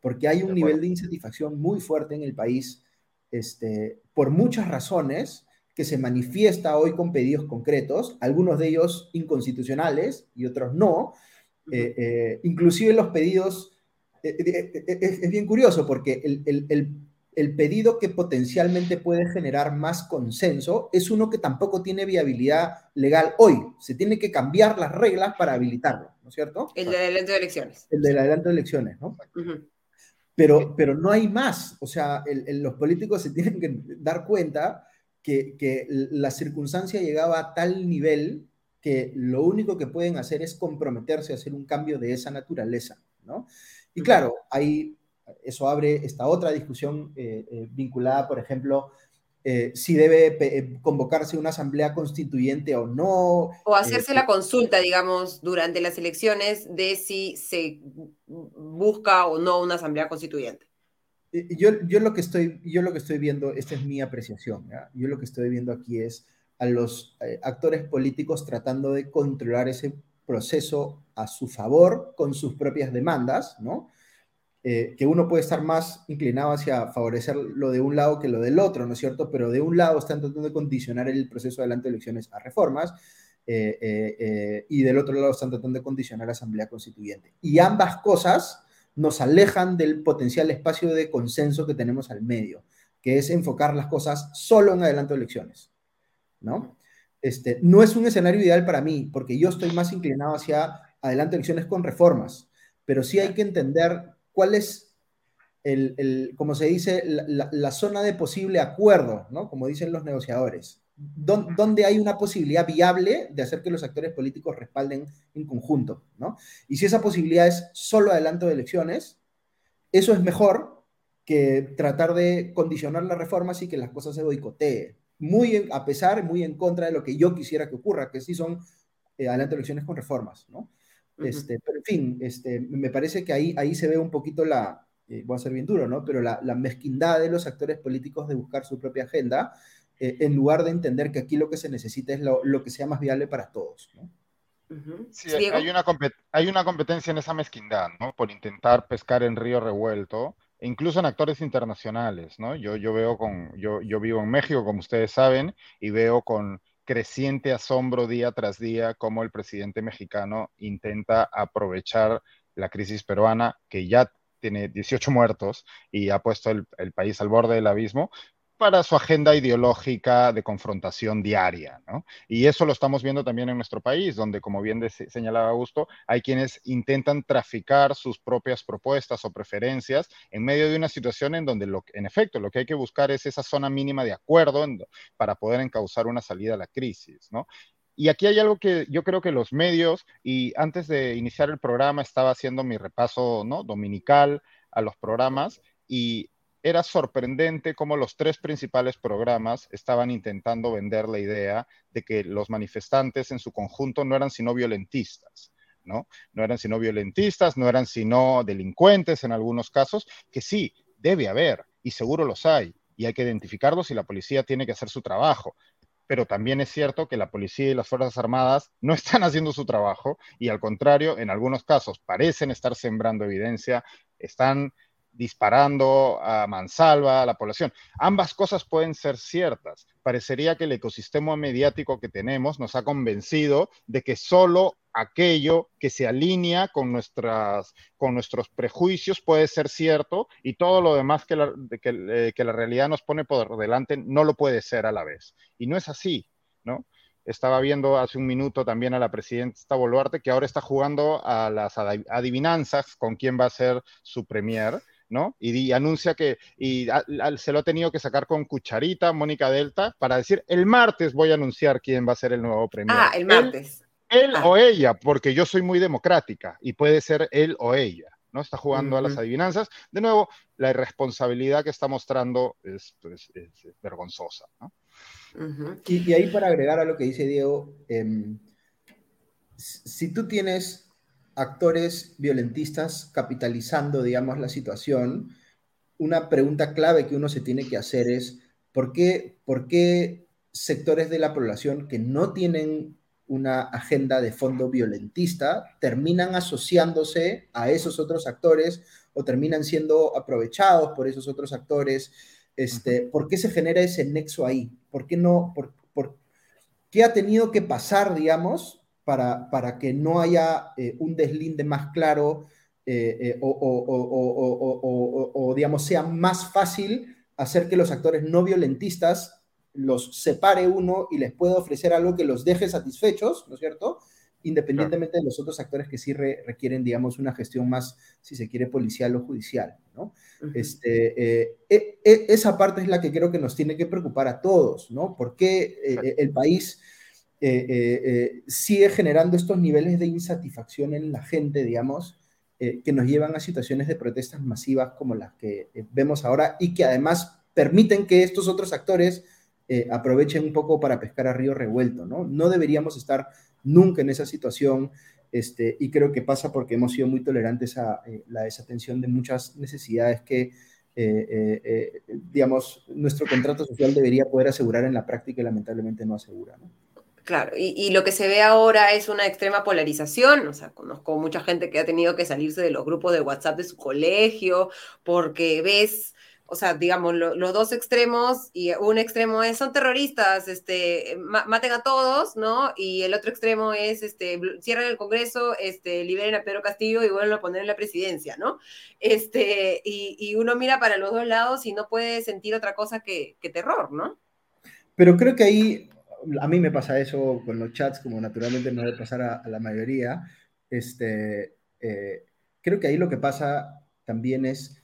Porque hay un nivel de insatisfacción muy fuerte en el país este, por muchas razones que se manifiesta hoy con pedidos concretos, algunos de ellos inconstitucionales y otros no. Eh, eh, inclusive los pedidos, eh, es, bien curioso porque el, el pedido que potencialmente puede generar más consenso es uno que tampoco tiene viabilidad legal hoy. Se tiene que cambiar las reglas para habilitarlo, ¿no es cierto? El del adelanto de elecciones. El del adelanto de elecciones, ¿no? Pero, pero no hay más. O sea, los políticos se tienen que dar cuenta que, que la circunstancia llegaba a tal nivel que lo único que pueden hacer es comprometerse a hacer un cambio de esa naturaleza, ¿no? Y claro, hay eso abre esta otra discusión eh, eh, vinculada, por ejemplo, eh, si debe convocarse una asamblea constituyente o no. O hacerse la consulta, digamos, durante las elecciones de si se busca o no una asamblea constituyente. Yo, yo, lo, que estoy, yo lo que estoy viendo, esta es mi apreciación, yo lo que estoy viendo aquí es a los actores políticos tratando de controlar ese proceso a su favor con sus propias demandas, ¿no? Eh, que uno puede estar más inclinado hacia favorecer lo de un lado que lo del otro, ¿no es cierto? Pero de un lado están tratando de condicionar el proceso adelante de elecciones a reformas eh, eh, y del otro lado están tratando de condicionar la Asamblea Constituyente. Y ambas cosas nos alejan del potencial espacio de consenso que tenemos al medio, que es enfocar las cosas solo en adelanto de elecciones, ¿no? Este, no es un escenario ideal para mí, porque yo estoy más inclinado hacia adelanto de elecciones con reformas, pero sí hay que entender cuál es el, como se dice, la, zona de posible acuerdo, ¿no? Como dicen los negociadores. ¿Dónde hay una posibilidad viable de hacer que los actores políticos respalden en conjunto, ¿no? Y si esa posibilidad es solo adelanto de elecciones, eso es mejor que tratar de condicionar las reformas y que las cosas se boicoteen. Muy a pesar, muy en contra de lo que yo quisiera que ocurra, que sí son eh, adelanto de elecciones con reformas, ¿no? Este, pero en fin, este, me parece que ahí, ahí se ve un poquito la, eh, voy a ser bien duro, ¿no? Pero la, mezquindad de los actores políticos de buscar su propia agenda, eh, en lugar de entender que aquí lo que se necesita es lo, que sea más viable para todos, ¿no? Sí, hay una, hay una competencia en esa mezquindad, ¿no? Por intentar pescar en río revuelto, e incluso en actores internacionales, ¿no? Yo, yo veo con, yo, yo vivo en México, como ustedes saben, y veo con creciente asombro día tras día cómo el presidente mexicano intenta aprovechar la crisis peruana, que ya tiene 18 muertos y ha puesto el, país al borde del abismo, para su agenda ideológica de confrontación diaria. ¿no? Y eso lo estamos viendo también en nuestro país, donde, como bien señalaba Augusto, hay quienes intentan traficar sus propias propuestas o preferencias en medio de una situación en donde, lo, en efecto, lo que hay que buscar es esa zona mínima de acuerdo para poder encauzar una salida a la crisis. ¿no? Y aquí hay algo que yo creo que los medios, y antes de iniciar el programa estaba haciendo mi repaso ¿no? dominical a los programas, y era sorprendente cómo los tres principales programas estaban intentando vender la idea de que los manifestantes en su conjunto no eran sino violentistas. ¿no? No eran sino violentistas, no eran sino delincuentes en algunos casos, que sí, debe haber, y seguro los hay, y hay que identificarlos y la policía tiene que hacer su trabajo. Pero también es cierto que la policía y las Fuerzas Armadas <laughs> no están haciendo su trabajo y al contrario, en algunos casos parecen estar sembrando evidencia, están disparando a mansalva a la población. Ambas cosas pueden ser ciertas. Parecería que el ecosistema mediático que tenemos nos ha convencido de que solo aquello que se alinea con, nuestras, con nuestros prejuicios puede ser cierto y todo lo demás que la, que, que la realidad nos pone por delante no lo puede ser a la vez. Y no es así, ¿no? Estaba viendo hace un minuto también a la presidenta Boluarte que ahora está jugando a las adivinanzas con quién va a ser su premier ¿no? Y, anuncia que y se lo ha tenido que sacar con cucharita Mónica Delta para decir, el martes voy a anunciar quién va a ser el nuevo premier. Ah, el martes. Él, ah. o ella, porque yo soy muy democrática y puede ser él o ella. ¿no? Está jugando a las adivinanzas. De nuevo, la irresponsabilidad que está mostrando es, pues, vergonzosa. ¿no? y, y, ahí para agregar a lo que dice Diego, em, si tú tienes actores violentistas capitalizando, digamos, la situación, una pregunta clave que uno se tiene que hacer es, ¿por qué, por qué sectores de la población que no tienen una agenda de fondo violentista terminan asociándose a esos otros actores o terminan siendo aprovechados por esos otros actores? Este, ¿Por qué se genera ese nexo ahí? ¿Por qué no? Por, por, ¿Qué ha tenido que pasar, digamos, para, para que no haya eh, un deslinde más claro eh, eh, o, o, o, digamos, sea más fácil hacer que los actores no violentistas los separe uno y les pueda ofrecer algo que los deje satisfechos, ¿no es cierto? Independientemente de los otros actores que sí requieren, digamos, una gestión más, si se quiere, policial o judicial, ¿no? este, eh, e, e, esa parte es la que creo que nos tiene que preocupar a todos, ¿no? Porque eh, el país eh, sigue generando estos niveles de insatisfacción en la gente, digamos, que nos llevan a situaciones de protestas masivas como las que vemos ahora y que además permiten que estos otros actores eh, aprovechen un poco para pescar a río revuelto, ¿no? No deberíamos estar nunca en esa situación este, y creo que pasa porque hemos sido muy tolerantes a eh, la desatención de muchas necesidades que, eh, digamos, nuestro contrato social debería poder asegurar en la práctica y lamentablemente no asegura, ¿no? Claro, y, lo que se ve ahora es una extrema polarización, o sea, conozco mucha gente que ha tenido que salirse de los grupos de WhatsApp de su colegio porque ves o sea, digamos, los dos extremos, y un extremo es, son terroristas, este, maten a todos, ¿no? Y el otro extremo es, este, cierren el Congreso, este, liberen a Pedro Castillo y vuelven a poner en la presidencia, ¿no? Este, y, uno mira para los dos lados y no puede sentir otra cosa que, terror, ¿no? Pero creo que ahí, a mí me pasa eso con los chats, como naturalmente no debe pasar a, la mayoría, este, eh, creo que ahí lo que pasa también es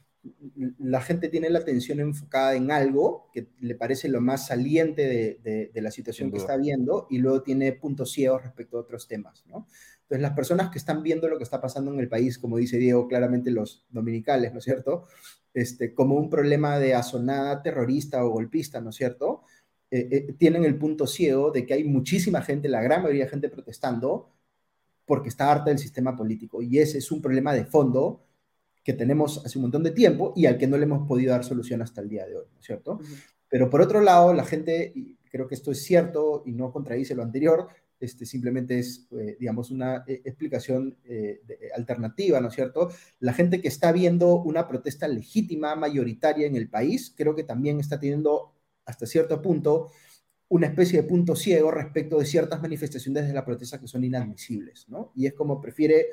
la gente tiene la atención enfocada en algo que le parece lo más saliente de, la situación que está viendo y luego tiene puntos ciegos respecto a otros temas, ¿no? Entonces, las personas que están viendo lo que está pasando en el país, como dice Diego, claramente los dominicales, ¿no es cierto? Este, como un problema de azonada terrorista o golpista, ¿no es cierto? Eh, eh, tienen el punto ciego de que hay muchísima gente, la gran mayoría de gente protestando porque está harta del sistema político. Y ese es un problema de fondo que tenemos hace un montón de tiempo y al que no le hemos podido dar solución hasta el día de hoy, ¿no es cierto? Pero por otro lado, la gente, y creo que esto es cierto y no contradice lo anterior, este, simplemente es, eh, digamos, una eh, explicación eh, alternativa, ¿no es cierto? La gente que está viendo una protesta legítima, mayoritaria en el país, creo que también está teniendo, hasta cierto punto, una especie de punto ciego respecto de ciertas manifestaciones de la protesta que son inadmisibles, ¿no? Y es como prefiere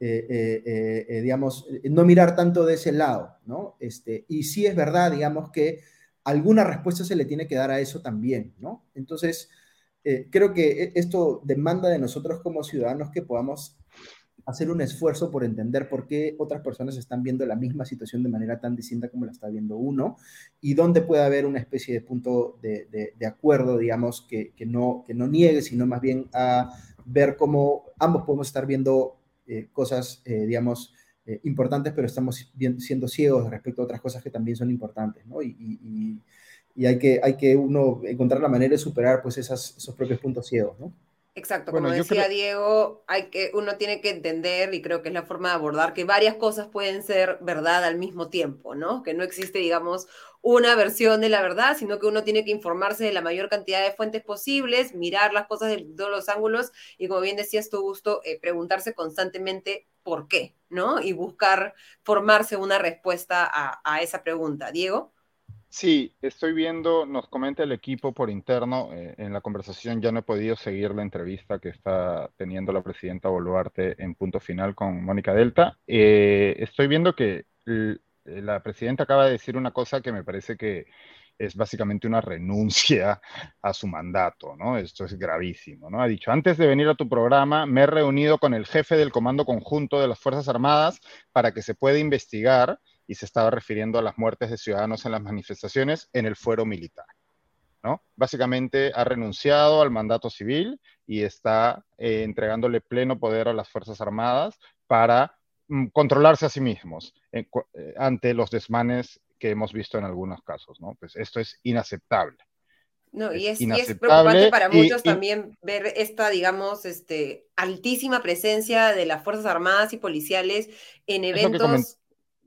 eh, eh, eh, digamos, no mirar tanto de ese lado, ¿no? Este, y sí es verdad, digamos, que alguna respuesta se le tiene que dar a eso también, ¿no? Entonces, creo que e, esto demanda de nosotros como ciudadanos que podamos hacer un esfuerzo por entender por qué otras personas están viendo la misma situación de manera tan distinta como la está viendo uno y dónde puede haber una especie de punto de, de, acuerdo, digamos, que, que, no, que no niegue, sino más bien a ver cómo ambos podemos estar viendo eh, cosas, eh, digamos, eh, importantes, pero estamos siendo ciegos respecto a otras cosas que también son importantes, ¿no? Y, hay, que, hay que uno encontrar la manera de superar pues esos propios puntos ciegos, ¿no? Exacto, como decía Diego, hay que, uno tiene que entender, y creo que es la forma de abordar, que varias cosas pueden ser verdad al mismo tiempo, ¿no? Que no existe, digamos, una versión de la verdad, sino que uno tiene que informarse de la mayor cantidad de fuentes posibles, mirar las cosas de todos los ángulos y, como bien decías tu gusto, eh, preguntarse constantemente por qué, ¿no? Y buscar formarse una respuesta a, a esa pregunta. Diego. Sí, estoy viendo, nos comenta el equipo por interno, eh, en la conversación ya no he podido seguir la entrevista que está teniendo la presidenta Boluarte en punto final con Mónica Delta. Eh, estoy viendo que la presidenta acaba de decir una cosa que me parece que es básicamente una renuncia a su mandato, ¿no? Esto es gravísimo, ¿no? Ha dicho, antes de venir a tu programa, me he reunido con el jefe del Comando Conjunto de las Fuerzas Armadas para que se pueda investigar y se estaba refiriendo a las muertes de ciudadanos en las manifestaciones en el fuero militar. ¿no? Básicamente ha renunciado al mandato civil y está eh, entregándole pleno poder a las Fuerzas Armadas para mm, controlarse a sí mismos eh, ante los desmanes que hemos visto en algunos casos. ¿no? Pues esto es inaceptable. No, y es, preocupante para muchos también ver esta, digamos, este, altísima presencia de las Fuerzas Armadas y policiales en eventos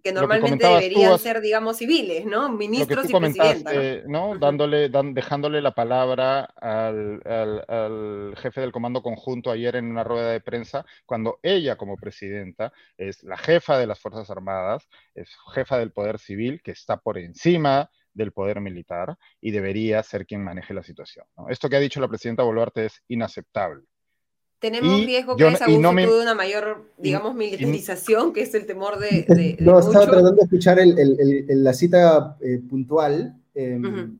que normalmente deberían ser, digamos, civiles, ¿no? Ministros y presidenta. ¿no? Dándole, dejándole la palabra al, al, jefe del Comando Conjunto ayer en una rueda de prensa, cuando ella como presidenta es la jefa de las Fuerzas Armadas, es jefa del Poder Civil, que está por encima del poder militar y debería ser quien maneje la situación. ¿no? Esto que ha dicho la presidenta Boluarte es inaceptable. Tenemos riesgo que esa no me... de una mayor, digamos, militarización, que es el temor de... <laughs> no, estaba tratando de escuchar la cita eh, puntual. Em,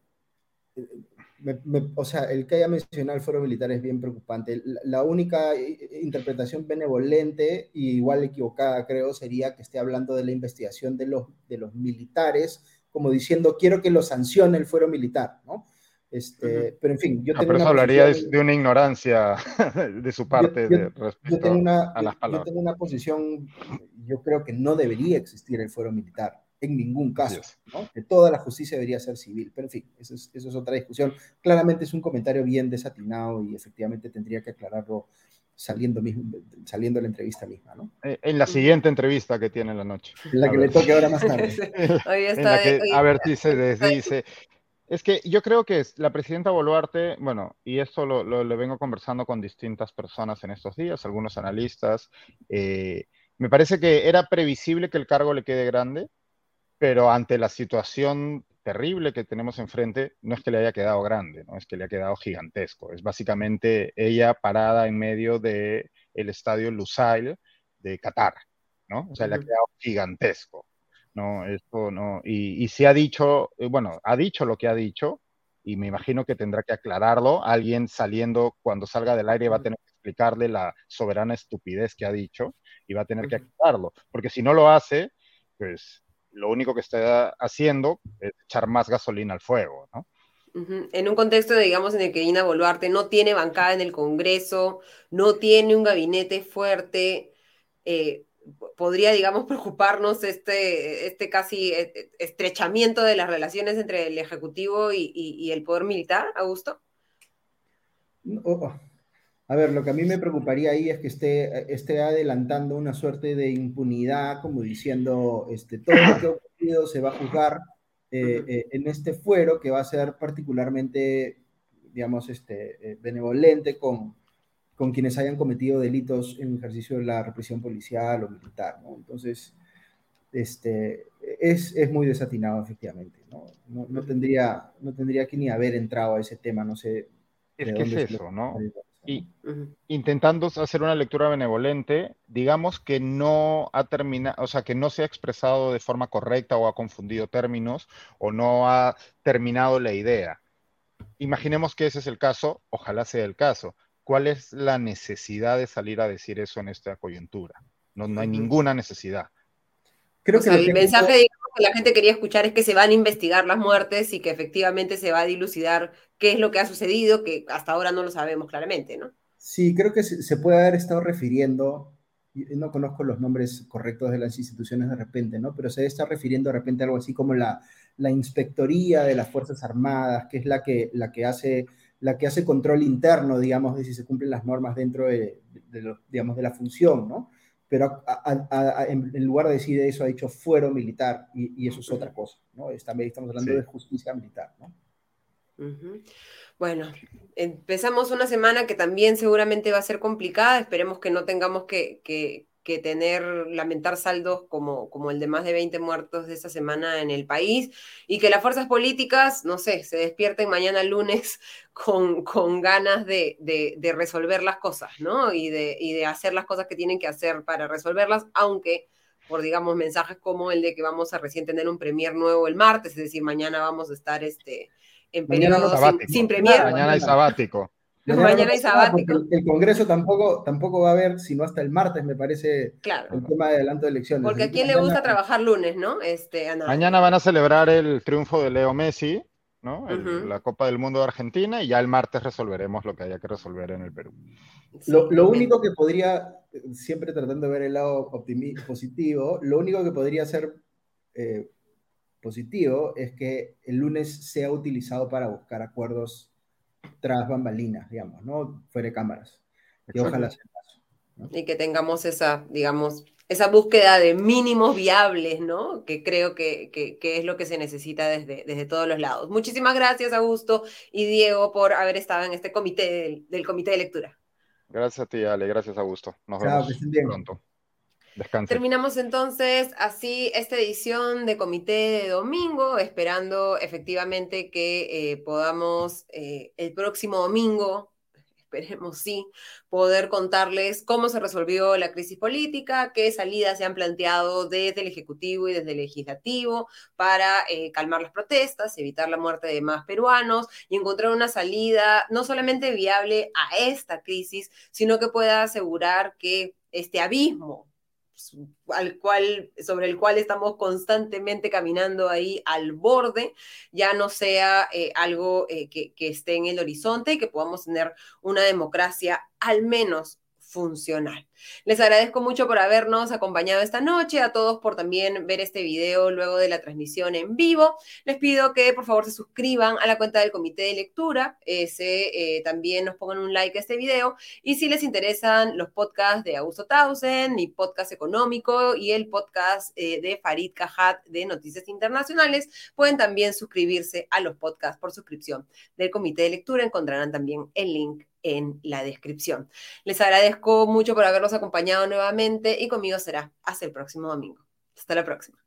o sea, el que haya mencionado el foro militar es bien preocupante. La, única interpretación benevolente y igual equivocada, creo, sería que esté hablando de la investigación de los, de los militares, como diciendo, quiero que lo sancione el fuero militar, ¿no? Este, Pero en fin, yo ah, tengo... hablaría de, una ignorancia <laughs> de su parte respecto a las palabras. Yo tengo una posición, yo creo que no debería existir el fuero militar en ningún caso, ¿no? que toda la justicia debería ser civil. Pero en fin, eso es, eso es otra discusión. Claramente es un comentario bien desatinado y efectivamente tendría que aclararlo saliendo, mismo, saliendo de la entrevista misma, ¿no? Eh, en la siguiente entrevista que tiene en la noche. La que le toque ahora más tarde. a ver si se desdice. Es que yo creo que la presidenta Boluarte, bueno, y esto lo, lo, vengo conversando con distintas personas en estos días, algunos analistas, eh, me parece que era previsible que el cargo le quede grande, pero ante la situación terrible que tenemos enfrente, no es que le haya quedado grande, no es que le haya quedado gigantesco, es básicamente ella parada en medio del el estadio Lusail de Qatar, ¿no? O sea, le ha quedado gigantesco, ¿no? Esto no, y, y se ha dicho, eh, bueno, ha dicho lo que ha dicho, y me imagino que tendrá que aclararlo, alguien saliendo cuando salga del aire va a tener que explicarle la soberana estupidez que ha dicho, y va a tener que aclararlo, porque si no lo hace, pues lo único que está haciendo es echar más gasolina al fuego, ¿no? En un contexto, digamos, en el que Ina Boluarte no tiene bancada en el Congreso, no tiene un gabinete fuerte, eh, podría, digamos, <laughs> preocuparnos este, este casi e, e, estrechamiento de las relaciones entre el Ejecutivo y, el Poder Militar, Augusto? A ver, lo que a mí me preocuparía ahí es que esté, esté adelantando una suerte de impunidad, como diciendo, este, todo lo que ha ocurrido se va a juzgar eh, eh, en este fuero que va a ser particularmente, digamos, este, eh, benevolente con, con quienes hayan cometido delitos en ejercicio de la represión policial o militar, ¿no? Entonces, este, es, es muy desatinado, efectivamente, ¿no? No, no tendría, no tendría que ni haber entrado a ese tema, no sé. Es que es eso, ¿no? Y intentando hacer una lectura benevolente, digamos que no ha terminado, o sea, que no se ha expresado de forma correcta o ha confundido términos o no ha terminado la idea. Imaginemos que ese es el caso, ojalá sea el caso. ¿Cuál es la necesidad de salir a decir eso en esta coyuntura? No, no hay ninguna necesidad. Creo que el mensaje que la gente quería escuchar es que se van a investigar las muertes y que efectivamente se va a dilucidar qué es lo que ha sucedido, que hasta ahora no lo sabemos claramente, ¿no? Sí, creo que se puede haber estado refiriendo, no conozco los nombres correctos de las instituciones de repente, ¿no? Pero se está refiriendo de repente a algo así como la, la inspectoría de las Fuerzas Armadas, que es la que, la que hace la que hace control interno, digamos, de si se cumplen las normas dentro de, digamos, de la función, ¿no? pero en lugar de decir eso ha dicho fuero militar y, eso es otra cosa, ¿no? También estamos hablando de justicia militar, ¿no? Bueno, empezamos una semana que también seguramente va a ser complicada, esperemos que no tengamos que, que tener, lamentar saldos como, como el de más de 20 muertos de esta semana en el país y que las fuerzas políticas, no sé, se despierten mañana lunes <laughs> con, con ganas de, de, resolver las cosas, ¿no? Y de, y de hacer las cosas que tienen que hacer para resolverlas, aunque por, digamos, mensajes como el de que vamos a recién tener un premier nuevo el martes, es decir, mañana vamos a estar este, en periodo sin, sin, premier. Mañana hay sabático. Mañana, hay sabático. El, Congreso tampoco, tampoco va a haber, sino hasta el martes, me parece, claro. el tema de adelanto de elecciones. Porque a quién le gusta trabajar lunes, ¿no? Este, Mañana van a celebrar el triunfo de Leo Messi, ¿no? La Copa del Mundo de Argentina, y ya el martes resolveremos lo que haya que resolver en el Perú. lo, único que podría, siempre tratando de ver el lado positivo, lo único que podría ser eh, positivo es que el lunes sea utilizado para buscar acuerdos tras bambalinas, digamos, ¿no? Fuera de cámaras. Y ojalá sea Y que tengamos esa, digamos, esa búsqueda de mínimos viables, ¿no? Que creo que, que, es lo que se necesita desde, desde todos los lados. Muchísimas gracias, Augusto y Diego, por haber estado en este comité del, comité de lectura. Gracias a ti, Ale. Gracias, Augusto. Nos vemos pronto. Terminamos entonces así esta edición de comité de domingo, esperando efectivamente que eh, podamos eh, el próximo domingo, esperemos sí, poder contarles cómo se resolvió la crisis política, qué salidas se han planteado desde el Ejecutivo y desde el Legislativo para eh, calmar las protestas, evitar la muerte de más peruanos y encontrar una salida no solamente viable a esta crisis, sino que pueda asegurar que este abismo al cual, sobre el cual estamos constantemente caminando ahí al borde, ya no sea eh, algo eh, que, que esté en el horizonte y que podamos tener una democracia al menos funcional. Les agradezco mucho por habernos acompañado esta noche, a todos por también ver este video luego de la transmisión en vivo. Les pido que por favor se suscriban a la cuenta del comité de lectura, se, eh, también nos pongan un like a este video y si les interesan los podcasts de Augusto Tausen, mi podcast económico y el podcast eh, de Farid Cajat de Noticias Internacionales, pueden también suscribirse a los podcasts por suscripción del comité de lectura. Encontrarán también el link en la descripción. Les agradezco mucho por habernos acompañado nuevamente y conmigo será hasta el próximo domingo. Hasta la próxima.